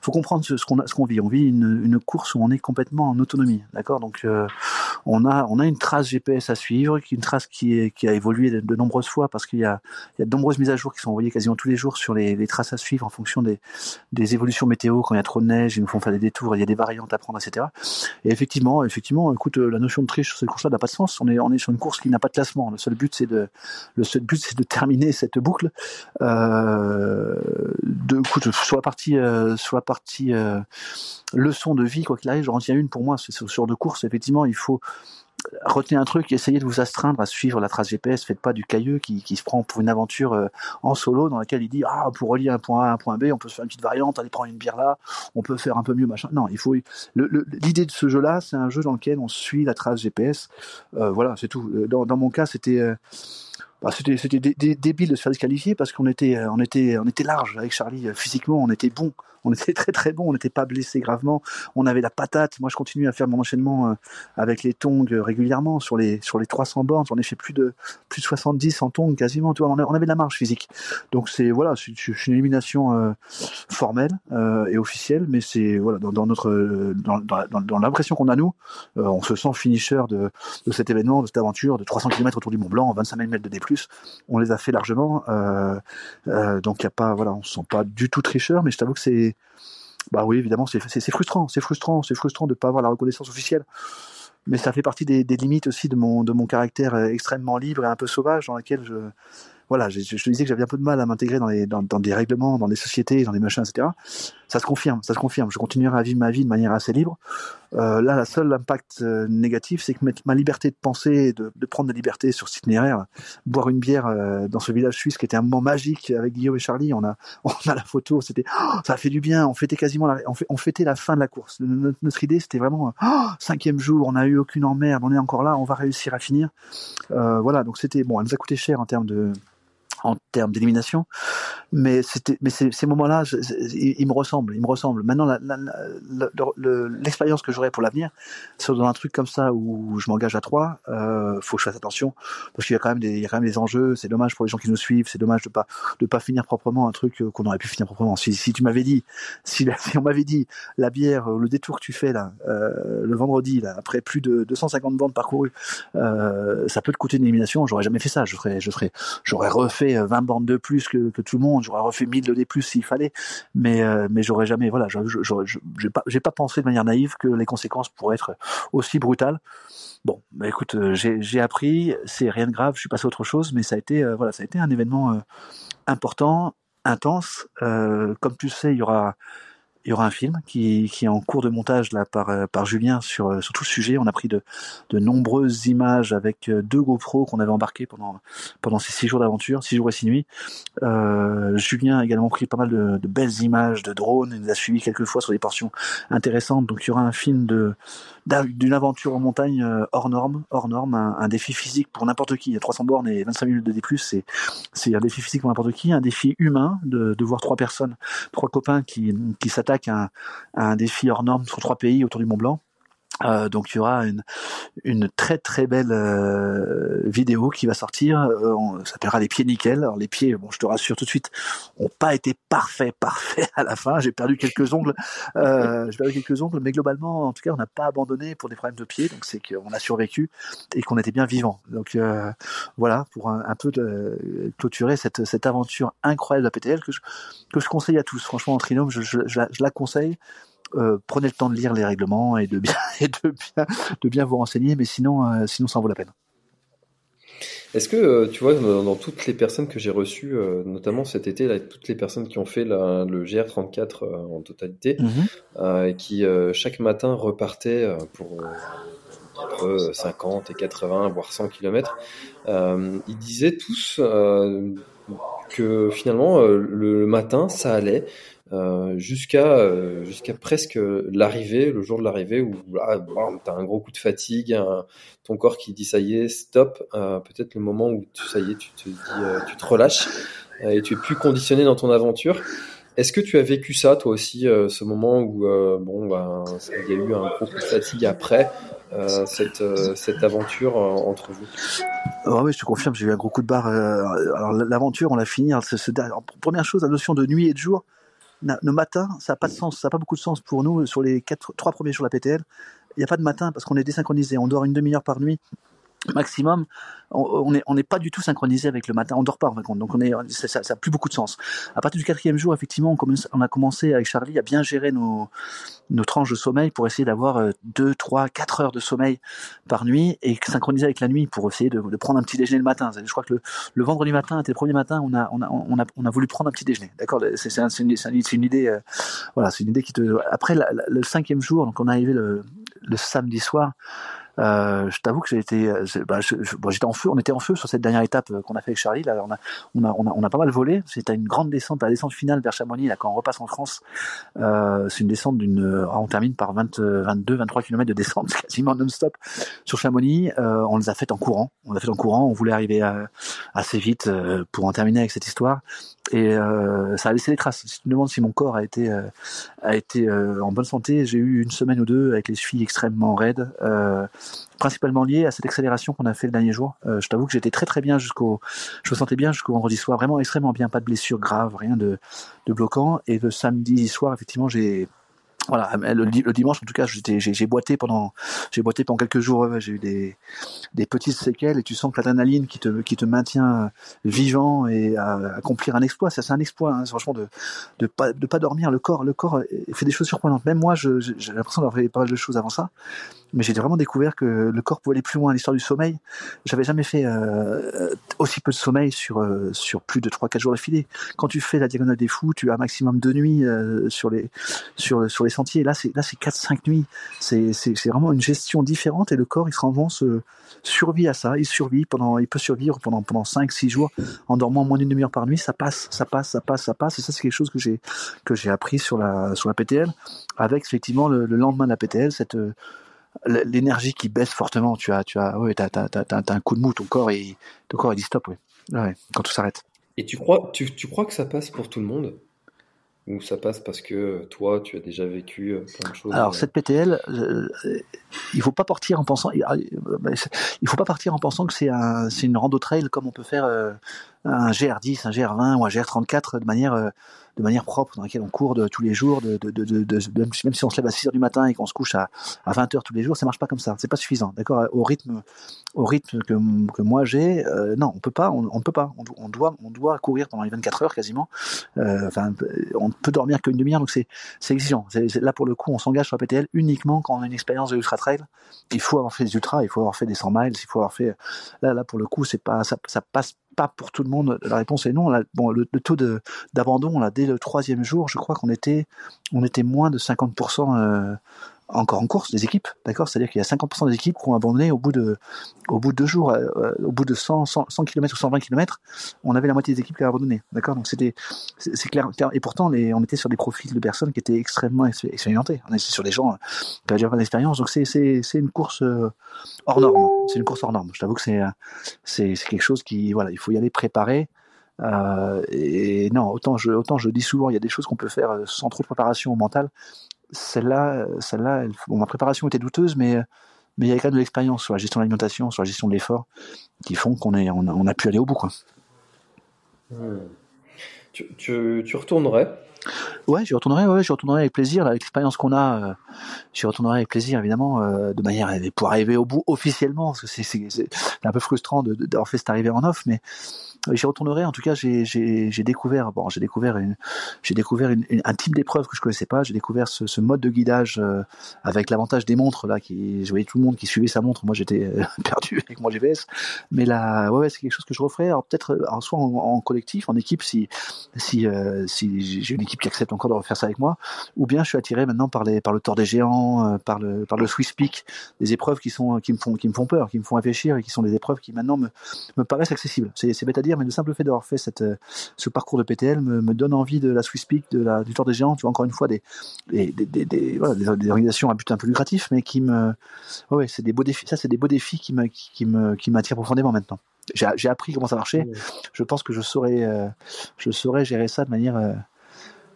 faut comprendre ce, qu'on vit. On vit une, une course où on est complètement en autonomie, d'accord? Donc on a on a une trace GPS à suivre, une trace qui est qui a évolué de, nombreuses fois parce qu'il y a il y a de nombreuses mises à jour qui sont envoyées quasiment tous les jours sur les, les traces à suivre en fonction des des évolutions météo. Quand il y a trop de neige, ils nous font faire des détours, il y a des variantes à prendre, etc. Et effectivement, effectivement, écoute, la notion de triche sur cette course-là n'a pas de sens. On est on est sur une course qui n'a pas de classement. Le seul but, c'est de, le seul but, c'est de terminer cette boucle. Euh, de, sur la partie, euh, sur partie euh, leçon de vie, quoi qu'il arrive, j'en retiens une pour moi, c'est sur, sur de course. Effectivement, il faut retenez un truc, essayez de vous astreindre à suivre la trace GPS. Faites pas du cailleux qui, se prend pour une aventure euh, en solo dans laquelle il dit ah pour relier un point A à un point B, on peut se faire une petite variante, aller prendre une bière là, on peut faire un peu mieux machin. Non, il faut l'idée de ce jeu-là, c'est un jeu dans lequel on suit la trace GPS. Euh, voilà, c'est tout. Dans, dans, mon cas, c'était euh, bah, c'était c'était débile de se faire disqualifier parce qu'on était on était on était large avec Charlie physiquement on était bon. On était très très bon on n'était pas blessé gravement. On avait la patate. Moi je continue à faire mon enchaînement avec les tongs régulièrement sur les sur les 300 bornes. J'en ai fait plus de plus de 70 en tongs quasiment tu vois. On avait de la marge physique. Donc c'est voilà c'est une élimination formelle et officielle mais c'est voilà dans, notre dans, l'impression qu'on a nous on se sent finisher de, de cet événement de cette aventure de 300 km autour du Mont Blanc 25 000 mètres de On les a fait largement. Euh, euh, donc il a pas, voilà, on se sent pas du tout tricheur, mais je t'avoue que c'est, bah oui, évidemment, c'est frustrant, c'est frustrant, c'est frustrant de pas avoir la reconnaissance officielle. Mais ça fait partie des, limites aussi de mon de mon caractère extrêmement libre et un peu sauvage dans lequel je voilà, je, te disais que j'avais un peu de mal à m'intégrer dans, dans, des règlements, dans des sociétés, dans des machins, etc. Ça se confirme, ça se confirme. Je continuerai à vivre ma vie de manière assez libre. Euh, là, la seule impact euh, négatif, c'est que ma liberté de penser, de, de prendre des libertés sur cet itinéraire, boire une bière euh, dans ce village suisse qui était un moment magique avec Guillaume et Charlie, on a, on a la photo, c'était, oh, ça a fait du bien. On fêtait quasiment, la, on, fêtait la fin de la course. Notre, notre idée, c'était vraiment oh, cinquième jour, on n'a eu aucune emmerde, on est encore là, on va réussir à finir. Euh, voilà, donc c'était bon, elle nous a coûté cher en termes de en termes d'élimination, mais ces, moments-là, ils, me ressemblent, ils me ressemblent. Maintenant, l'expérience que j'aurai pour l'avenir, c'est dans un truc comme ça où je m'engage à trois, euh, faut que je fasse attention parce qu'il y a quand même des, enjeux. C'est dommage pour les gens qui nous suivent, c'est dommage de pas de pas finir proprement un truc qu'on aurait pu finir proprement. Si, tu m'avais dit, si, on m'avait dit la bière, le détour que tu fais là, euh, le vendredi là, après plus de 250 bandes parcourues, euh, ça peut te coûter une élimination. J'aurais jamais fait ça. Je je ferais, j'aurais refait 20 euh, bornes de plus que, tout le monde, j'aurais refait 1000 de D+, s'il fallait, mais, euh, mais j'aurais jamais, voilà, j'ai pas, pas pensé de manière naïve que les conséquences pourraient être aussi brutales. Bon, bah écoute, euh, j'ai appris, c'est rien de grave, je suis passé à autre chose, mais ça a été, voilà, ça a été un événement important, intense. comme tu sais, il y aura il y aura un film qui, qui est en cours de montage là par, euh, par Julien sur, euh, sur tout le sujet. On a pris de, de nombreuses images avec euh, deux GoPro qu'on avait embarqués pendant, pendant ces six jours d'aventure, six jours et six nuits. Euh, Julien a également pris pas mal de, de, belles images de drones. Il nous a suivi quelques fois sur des portions intéressantes. Donc il y aura un film de d'une aventure en montagne hors norme, hors norme, un, un défi physique pour n'importe qui. Il y a 300 bornes et 25 minutes de D+, c'est c'est un défi physique pour n'importe qui, un défi humain de, de voir trois personnes, trois copains qui, qui s'attachent un, défi hors norme sur trois pays autour du Mont Blanc. Euh, donc il y aura une, une très très belle euh, vidéo qui va sortir. Euh, ça s'appellera les pieds nickel. Alors les pieds, bon, je te rassure tout de suite, ont pas été parfaits, parfaits à la fin. J'ai perdu quelques ongles, euh, j'ai perdu quelques ongles, mais globalement, en tout cas, on n'a pas abandonné pour des problèmes de pieds. Donc c'est qu'on a survécu et qu'on était bien vivant. Donc euh, voilà pour un, peu de, clôturer cette, cette aventure incroyable de la PTL que je, que je conseille à tous. Franchement, en trinôme, je, je, je, je la conseille. Euh, prenez le temps de lire les règlements et de bien, et de bien, de bien vous renseigner, mais sinon, euh, sinon ça en vaut la peine. Est-ce que euh, tu vois dans toutes les personnes que j'ai reçues, notamment cet été, là, toutes les personnes qui ont fait la, le GR34 en totalité, mm-hmm. et qui chaque matin repartaient pour entre 50 et 80 voire 100 km, ils disaient tous que finalement le matin ça allait, euh, jusqu'à euh, jusqu'à presque l'arrivée, le jour de l'arrivée où là, t'as un gros coup de fatigue, ton corps qui dit ça y est, stop. Euh, peut-être le moment où tu, ça y est, tu te tu relâches et tu es plus conditionné dans ton aventure. Est-ce que tu as vécu ça toi aussi, ce moment où bon, bah, il y a eu un gros coup de fatigue après cette cette aventure entre vous? Oh Oui, je te confirme, j'ai eu un gros coup de barre. alors l'aventure, on l'a fini. Alors, première chose, la notion de nuit et de jour le matin, ça n'a pas de sens, ça n'a pas beaucoup de sens pour nous sur les quatre, trois premiers jours de la PTL. Il n'y a pas de matin parce qu'on est désynchronisé, on dort une demi-heure par nuit maximum, on n'est on pas du tout synchronisé avec le matin, on dort pas en fin compte, donc on est, ça, ça, ça, a plus beaucoup de sens. À partir du quatrième jour, effectivement, on, commence, on a commencé avec Charlie à bien gérer nos, nos tranches de sommeil pour essayer d'avoir 2, 3, 4 heures de sommeil par nuit et synchroniser avec la nuit pour essayer de, de prendre un petit déjeuner le matin. Je crois que le, le vendredi matin, c'était le premier matin, on a, on a, on a, on a voulu prendre un petit déjeuner. D'accord? C'est une, une, idée, euh, voilà, c'est une idée qui te. Après, le cinquième jour, donc on est arrivé le, le samedi soir, je t'avoue que j'ai été, bah, j'étais en feu. On était en feu sur cette dernière étape qu'on a fait avec Charlie. Là, on a, on a, on a, on a pas mal volé. C'était une grande descente, la descente finale vers Chamonix. Là, quand on repasse en France, c'est une descente d'une, on termine par 20, 22, 23 km de descente quasiment non-stop sur Chamonix. on les a faites en courant. On les a fait en courant. On voulait arriver assez vite pour en terminer avec cette histoire. Et ça a laissé des traces. Si tu me demandes si mon corps a été a été euh, en bonne santé. J'ai eu une semaine ou deux avec les chevilles extrêmement raides, euh, principalement liées à cette accélération qu'on a fait le dernier jour. Euh, je t'avoue que j'étais très très bien jusqu'au, je me sentais bien jusqu'au vendredi soir, vraiment extrêmement bien, pas de blessures graves, rien de, de bloquant. Et le samedi soir, effectivement, j'ai voilà, le, dimanche en tout cas, j'ai boité pendant, j'ai boité pendant quelques jours. j'ai eu des, des petites séquelles et tu sens que l'adrénaline qui te, qui te maintient vivant et à, accomplir un exploit, ça c'est un exploit. Hein, franchement de, de pas, de pas dormir. Le corps, le corps fait des choses surprenantes. Même moi, j'ai l'impression d'avoir fait pas mal de choses avant ça mais j'ai vraiment découvert que le corps pouvait aller plus loin. L'histoire du sommeil, j'avais jamais fait euh, aussi peu de sommeil sur euh, sur plus de 3-4 jours d'affilée. Quand tu fais la diagonale des fous, tu as un maximum de nuits euh, sur les sur sur les sentiers. Là, c'est là c'est 4-5 nuits. C'est c'est c'est vraiment une gestion différente et le corps il se vraiment se survit à ça. Il survit pendant, il peut survivre pendant pendant 5-6 jours en dormant moins d'une demi-heure par nuit. Ça passe, ça passe, ça passe, ça passe. Et ça c'est quelque chose que j'ai que j'ai appris sur la sur la PTL avec effectivement le, le lendemain de la PTL cette l'énergie qui baisse fortement. Tu as, tu as, ouais, t'as, t'as, t'as, t'as un coup de mou, ton corps et ton corps il dit stop, ouais. ouais quand tout s'arrête. Et tu crois, tu, tu crois que ça passe pour tout le monde? Ou ça passe parce que toi, tu as déjà vécu euh, plein de choses Alors euh, cette PTL, euh, il faut pas partir en pensant, il faut pas partir en pensant que c'est un, c'est une rando trail comme on peut faire un GR10, un GR20 ou un GR34 de manière de manière propre, dans laquelle on court tous les jours, même si on se lève à 6 heures du matin et qu'on se couche à, à 20 heures tous les jours, ça marche pas comme ça. C'est pas suffisant, d'accord Au rythme, au rythme que, que moi j'ai, euh, non, on peut pas, on, on peut pas. On, on, doit, on doit courir pendant les 24 heures quasiment. Euh, enfin, on peut dormir qu'une demi-heure, donc c'est, c'est exigeant. là pour le coup, on s'engage sur la PTL uniquement quand on a une expérience de ultra trail. Il faut avoir fait des ultras, il faut avoir fait des 100 miles, il faut avoir fait. Là, là pour le coup, c'est pas, ça, ça passe pour tout le monde. La réponse est non. bon, le, taux d'abandon, là, dès le troisième jour, je crois qu'on était, on était moins de 50% euh, encore en course des équipes, d'accord? C'est-à-dire qu'il y a 50% des équipes qui ont abandonné au bout de, au bout de deux jours, euh, euh, au bout de 100, 100, 100, km ou 120 km, on avait la moitié des équipes qui avaient abandonné, d'accord? Donc c'était, c'est clair. Et pourtant, les, on était sur des profils de personnes qui étaient extrêmement expérimentés. On était sur des gens qui avaient déjà pas d'expérience. Donc c'est, une course hors norme. C'est une course hors norme. Je t'avoue que c'est, quelque chose qui, voilà, il faut y aller préparé. Euh, et non, autant je, autant je dis souvent, il y a des choses qu'on peut faire sans trop de préparation mentale celle-là, celle-là, bon, ma préparation était douteuse, mais mais il y avait quand même de l'expérience sur la gestion de l'alimentation, sur la gestion de l'effort, qui font qu'on est, on a, pu aller au bout, tu, retournerais Ouais, j'y retournerai, ouais, j'y retournerai avec plaisir. Avec l'expérience qu'on a, euh, j'y retournerai avec plaisir, évidemment, euh, de manière pour arriver au bout officiellement, parce que c'est un peu frustrant d'avoir fait cette arrivée en off, mais J'y retournerai. En tout cas, j'ai découvert, bon, j'ai découvert, j'ai découvert un type d'épreuve que je connaissais pas. J'ai découvert ce, mode de guidage euh, avec l'avantage des montres là. Qui, je voyais tout le monde qui suivait sa montre. Moi, j'étais euh, perdu avec mon GPS. Mais là, ouais, c'est quelque chose que je referai. Alors peut-être, euh, soit en, collectif, en équipe, si si si j'ai une équipe qui accepte encore de refaire ça avec moi, ou bien je suis attiré maintenant par les par le Tour des géants, par le par le Swiss Peak, des épreuves qui sont qui me font qui me font peur, qui me font réfléchir et qui sont des épreuves qui maintenant me me paraissent accessibles. C'est bête à dire mais le simple fait d'avoir fait cette, euh, ce parcours de PTL me, me, donne envie de la Swiss Peak, de la, du Tour des Géants. Tu vois, encore une fois, des, des, des, des, voilà, des organisations à but un peu lucratif, mais qui me. Ouais, c'est des beaux défis. Ça, c'est des beaux défis qui me, qui, me, qui m'attirent profondément maintenant. J'ai, appris comment ça marchait. Je pense que je saurais, euh, je saurais gérer ça de manière. Euh,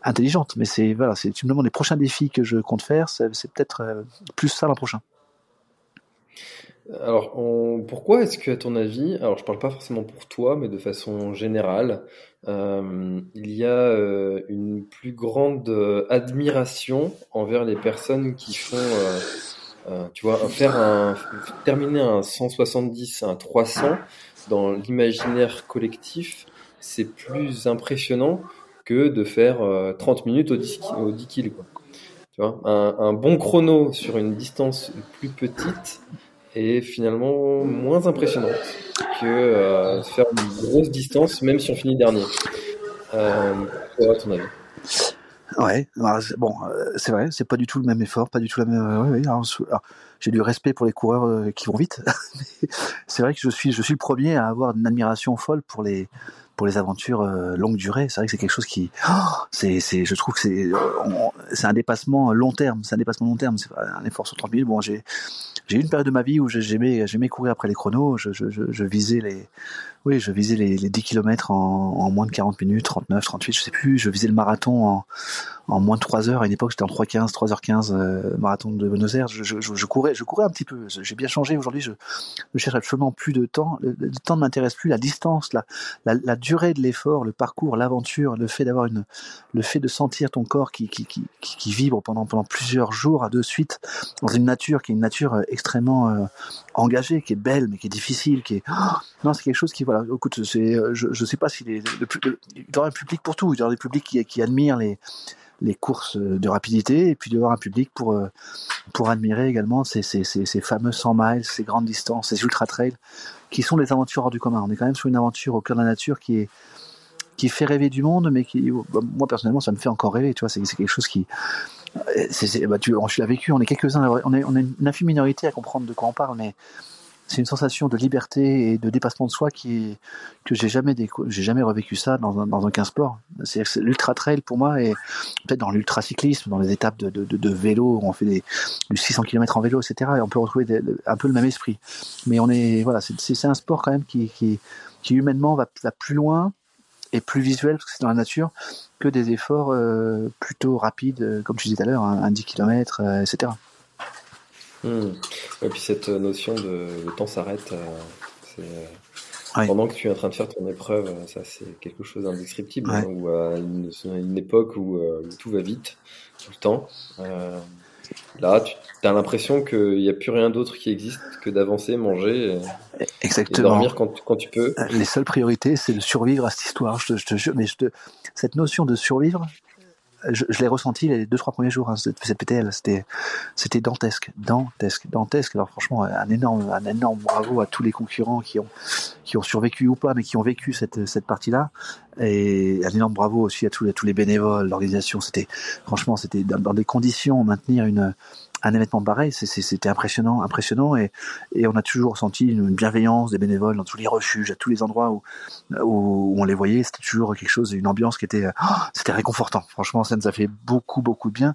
intelligente, mais c'est voilà, c'est tu les prochains défis que je compte faire, c'est, peut-être plus ça l'an prochain. Alors, pourquoi est-ce que, à ton avis, alors je parle pas forcément pour toi, mais de façon générale, euh, il y a euh, une plus grande euh, admiration envers les personnes qui font, tu vois, faire un, terminer un 170, un 300 dans l'imaginaire collectif, c'est plus impressionnant que de faire 30 minutes au 10, au 10 Tu vois, un, bon chrono sur une distance plus petite est finalement moins impressionnante que euh, faire une grosse distance, même si on finit dernier. Euh, avis? Ouais, bon, euh, c'est vrai, c'est pas du tout le même effort, pas du tout la même. j'ai du respect pour les coureurs euh, qui vont vite. c'est vrai que je suis, je suis le premier à avoir une admiration folle pour les, pour les aventures euh, longue durée. C'est vrai que c'est quelque chose qui, oh, c'est, c'est, je trouve que c'est, c'est un dépassement long terme. C'est un dépassement long terme. C'est un effort sur 30 000. Bon, j'ai, j'ai eu une période de ma vie où j'aimais, courir après les chronos. Je, visais les, oui, je visais les, les 10 km en, moins de 40 minutes, 39, 38, je sais plus. Je visais le marathon en, moins de 3 heures. À une époque, j'étais en 3h15, 3h15, euh, marathon de Buenos Aires. Je, courais, je courais un petit peu. J'ai bien changé. Aujourd'hui, je, cherche absolument plus de temps. Le, temps ne m'intéresse plus. La distance, la, durée de l'effort, le parcours, l'aventure, le fait d'avoir une, le fait de sentir ton corps qui, vibre pendant, plusieurs jours à de suite dans une nature qui est une nature extrêmement euh, engagée, qui est belle, mais qui est difficile, qui est, non, c'est quelque chose qui, voilà, écoute, c'est, euh, je, je sais pas s'il est, le, il y aura un public pour tout. Il y aura des publics qui, admirent les, les courses de rapidité et puis aura un public pour, euh, pour admirer également ces, ces, ces, fameux 100 miles, ces grandes distances, ces ultra trails qui sont des aventures hors du commun. On est quand même sur une aventure au cœur de la nature qui est, qui fait rêver du monde, mais qui, moi personnellement, ça me fait encore rêver. Tu vois, c'est quelque chose qui, c'est, bah, tu, je l'ai vécu. On est quelques-uns, on est, on est une infime minorité à comprendre de quoi on parle, mais c'est une sensation de liberté et de dépassement de soi qui que j'ai jamais j'ai jamais revécu ça dans dans aucun sport. C'est l'ultra trail pour moi et peut-être dans l'ultra cyclisme, dans les étapes de, de, de, vélo où on fait des, du 600 km en vélo, etc. Et on peut retrouver un peu le même esprit. Mais on est voilà, c'est un sport quand même qui qui, qui humainement va plus loin et plus visuel parce que c'est dans la nature que des efforts euh, plutôt rapides, euh, comme tu disais tout à l'heure, un, 10 km, euh, etc. Et puis cette notion de le temps s'arrête, pendant que tu es en train de faire ton épreuve, ça c'est quelque chose d'indescriptible, hein, ou à une, époque où, tout va vite, tout le temps. Là, tu as l'impression qu'il n'y a plus rien d'autre qui existe que d'avancer, manger et, dormir quand, quand, tu peux. Les seules priorités, c'est de survivre à cette histoire. Je te, je mais je te, cette notion de survivre, je, je l'ai ressenti les deux trois premiers jours hein, cette, PTL c'était c'était dantesque dantesque dantesque. Alors franchement un énorme un énorme bravo à tous les concurrents qui ont qui ont survécu ou pas mais qui ont vécu cette cette partie là et un énorme bravo aussi à tous les tous les bénévoles l'organisation. C'était franchement c'était dans, des conditions maintenir une un événement pareil, c'était impressionnant, impressionnant, et, on a toujours senti une bienveillance des bénévoles dans tous les refuges, à tous les endroits où, où, on les voyait. C'était toujours quelque chose, une ambiance qui était, oh, c'était réconfortant. Franchement, ça nous a fait beaucoup, beaucoup de bien.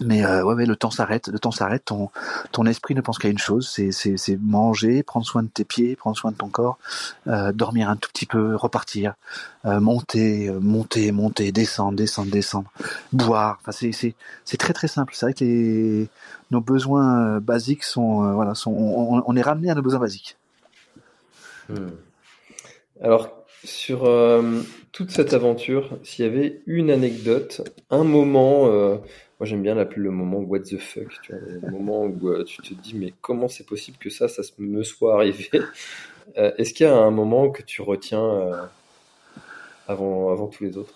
Mais euh, ouais, ouais, le temps s'arrête, le temps s'arrête. Ton, ton esprit ne pense qu'à une chose, c'est, manger, prendre soin de tes pieds, prendre soin de ton corps, euh, dormir un tout petit peu, repartir, euh, monter, euh, monter, monter, descendre, descendre, descendre, boire. Enfin, c'est, c'est, c'est très très simple. C'est vrai que les, nos besoins euh, basiques sont, euh, voilà, sont, on, on, est ramené à nos besoins basiques. Hmm. Alors, sur toute cette aventure, s'il y avait une anecdote, un moment moi, j'aime bien l'appeler le moment what the fuck, le moment où euh, tu te dis, mais comment c'est possible que ça, ça me soit arrivé? Euh, Est-ce qu'il y a un moment que tu retiens euh, avant, avant tous les autres?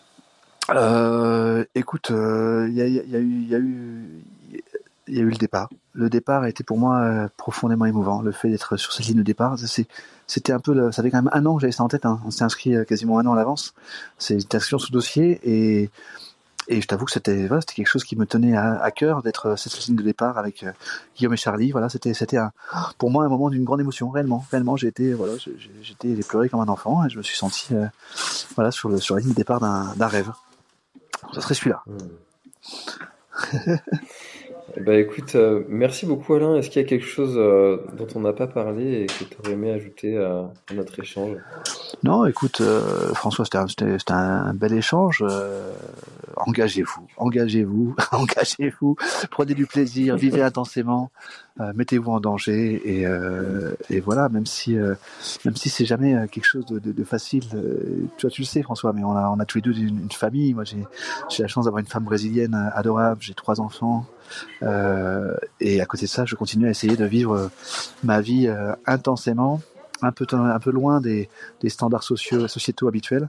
Écoute, il y a, y, a, y, a eu, y a eu le départ. Le départ a été pour moi profondément émouvant. Le fait d'être sur cette ligne de départ, c'était un peu, ça fait quand même un an que j'avais ça en tête. Hein. On s'est inscrit quasiment un an à l'avance. C'est une inscription sous dossier et et je t'avoue que c'était voilà, c'était quelque chose qui me tenait à, à cœur d'être euh, cette ligne de départ avec euh, Guillaume et Charlie. Voilà, c'était c'était pour moi un moment d'une grande émotion réellement. Réellement, j'ai été voilà, j'étais j'ai pleuré comme un enfant et je me suis senti euh, voilà sur le sur la ligne de départ d'un rêve. Ça serait celui-là. Hmm. Bah écoute, euh, merci beaucoup Alain. Est-ce qu'il y a quelque chose euh, dont on n'a pas parlé et que tu aurais aimé ajouter à, notre échange? Non, écoute, euh, François, c'était un, un, bel échange. engagez-vous, engagez-vous, engagez-vous, prenez du plaisir, vivez intensément, mettez-vous en danger et, voilà, même si même si c'est jamais quelque chose de, facile. tu tu le sais, François, mais on a on a tous les deux une, une famille. Moi, j'ai j'ai la chance d'avoir une femme brésilienne adorable. J'ai trois enfants. Euh, et à côté de ça, je continue à essayer de vivre euh, ma vie euh, intensément, un peu un peu loin des, des standards sociaux sociétaux habituels,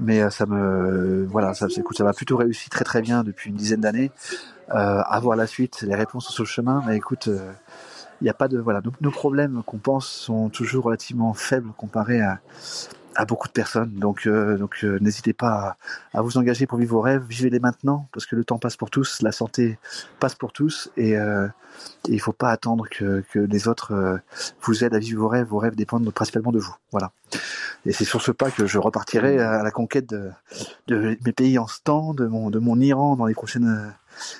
mais ça me voilà, ça, écoute, ça va plutôt réussi très très bien depuis une dizaine d'années. Euh, à voir la suite, les réponses sur le chemin, mais écoute, il n'y a pas de voilà, nos problèmes qu'on pense sont toujours relativement faibles comparés à à beaucoup de personnes. Donc, euh, donc euh, n'hésitez pas à, vous engager pour vivre vos rêves. Vivez-les maintenant, parce que le temps passe pour tous, la santé passe pour tous, et, euh, il ne faut pas attendre que, que les autres vous aident à vivre vos rêves. Vos rêves dépendent principalement de vous. Voilà. Et c'est sur ce pas que je repartirai à la conquête de, de mes pays en stand, de mon, de mon Iran dans les prochaines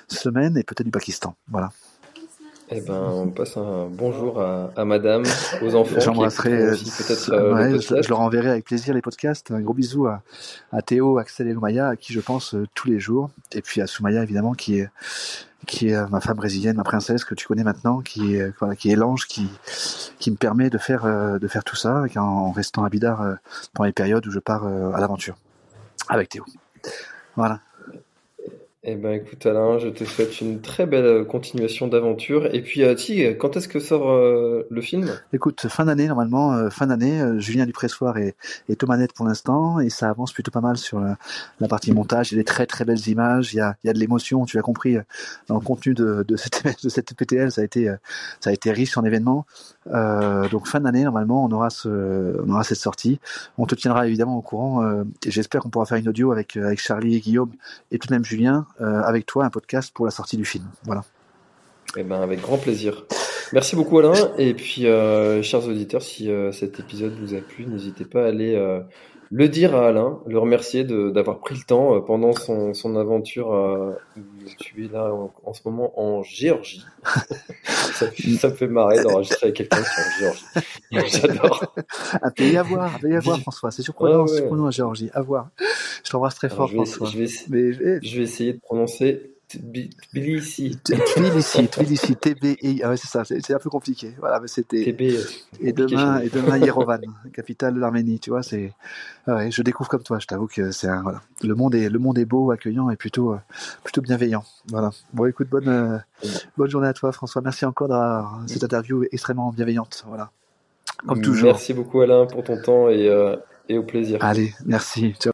semaines, et peut-être du Pakistan. Voilà. Eh ben, on passe un bonjour à, à madame, aux enfants. J'embrasserai peut-être euh, je, leur enverrai avec plaisir les podcasts. Un gros bisou à, à Théo, Axel et Lumaya, à qui je pense euh, tous les jours. Et puis à Soumaya, évidemment, qui est, qui est euh, ma femme brésilienne, ma princesse que tu connais maintenant, qui est, voilà, qui est l'ange qui, qui me permet de faire, de faire tout ça en restant à Bidar pendant les périodes où je pars à l'aventure avec Théo. Voilà. Eh ben écoute Alain, je te souhaite une très belle euh, continuation d'aventure. Et puis euh, quand est-ce que sort euh, le film? Écoute, fin d'année normalement, euh, fin d'année, Julien Dupressoir et, et Thomas Net pour l'instant, et ça avance plutôt pas mal sur la, partie montage. Il y a des très très belles images, il y a, il y a de l'émotion, tu l'as compris, dans le contenu de, de, cette, de cette PTL, ça a été, ça a été riche en événements. donc fin d'année normalement, on aura, ce, on aura cette sortie. On te tiendra évidemment au courant, et j'espère qu'on pourra faire une audio avec, avec Charlie et Guillaume, et tout de même Julien avec toi un podcast pour la sortie du film. Voilà. Eh ben, avec grand plaisir. Merci beaucoup Alain. Et puis, euh, chers auditeurs, si euh, cet épisode vous a plu, n'hésitez pas à aller le dire à Alain, le remercier d'avoir pris le temps pendant son, son aventure. tu es là en, ce moment en Géorgie. ça, me fait marrer d'enregistrer avec quelqu'un sur Géorgie. J'adore. Un pays à voir, un pays à voir, François. C'est surprenant, surprenant la Géorgie. À voir. Je t'embrasse très fort, François. Je vais, je vais essayer de prononcer Tbilisi. Tbilisi, Tbilisi, TBI. Ah ouais, c'est ça, c'est un peu compliqué. Voilà, mais c'était. Et demain, et demain, Yerevan, capitale de l'Arménie. Tu vois, c'est. Ah ouais, je découvre comme toi. Je t'avoue que c'est un. Voilà. Le monde est, le monde est beau, accueillant et plutôt, euh, plutôt bienveillant. Voilà. Bon, écoute, bonne, euh, bonne journée à toi, François. Merci encore d'avoir cette interview extrêmement bienveillante. Voilà. Comme toujours. Merci beaucoup, Alain, pour ton temps et, euh, et au plaisir. Allez, merci. Ciao.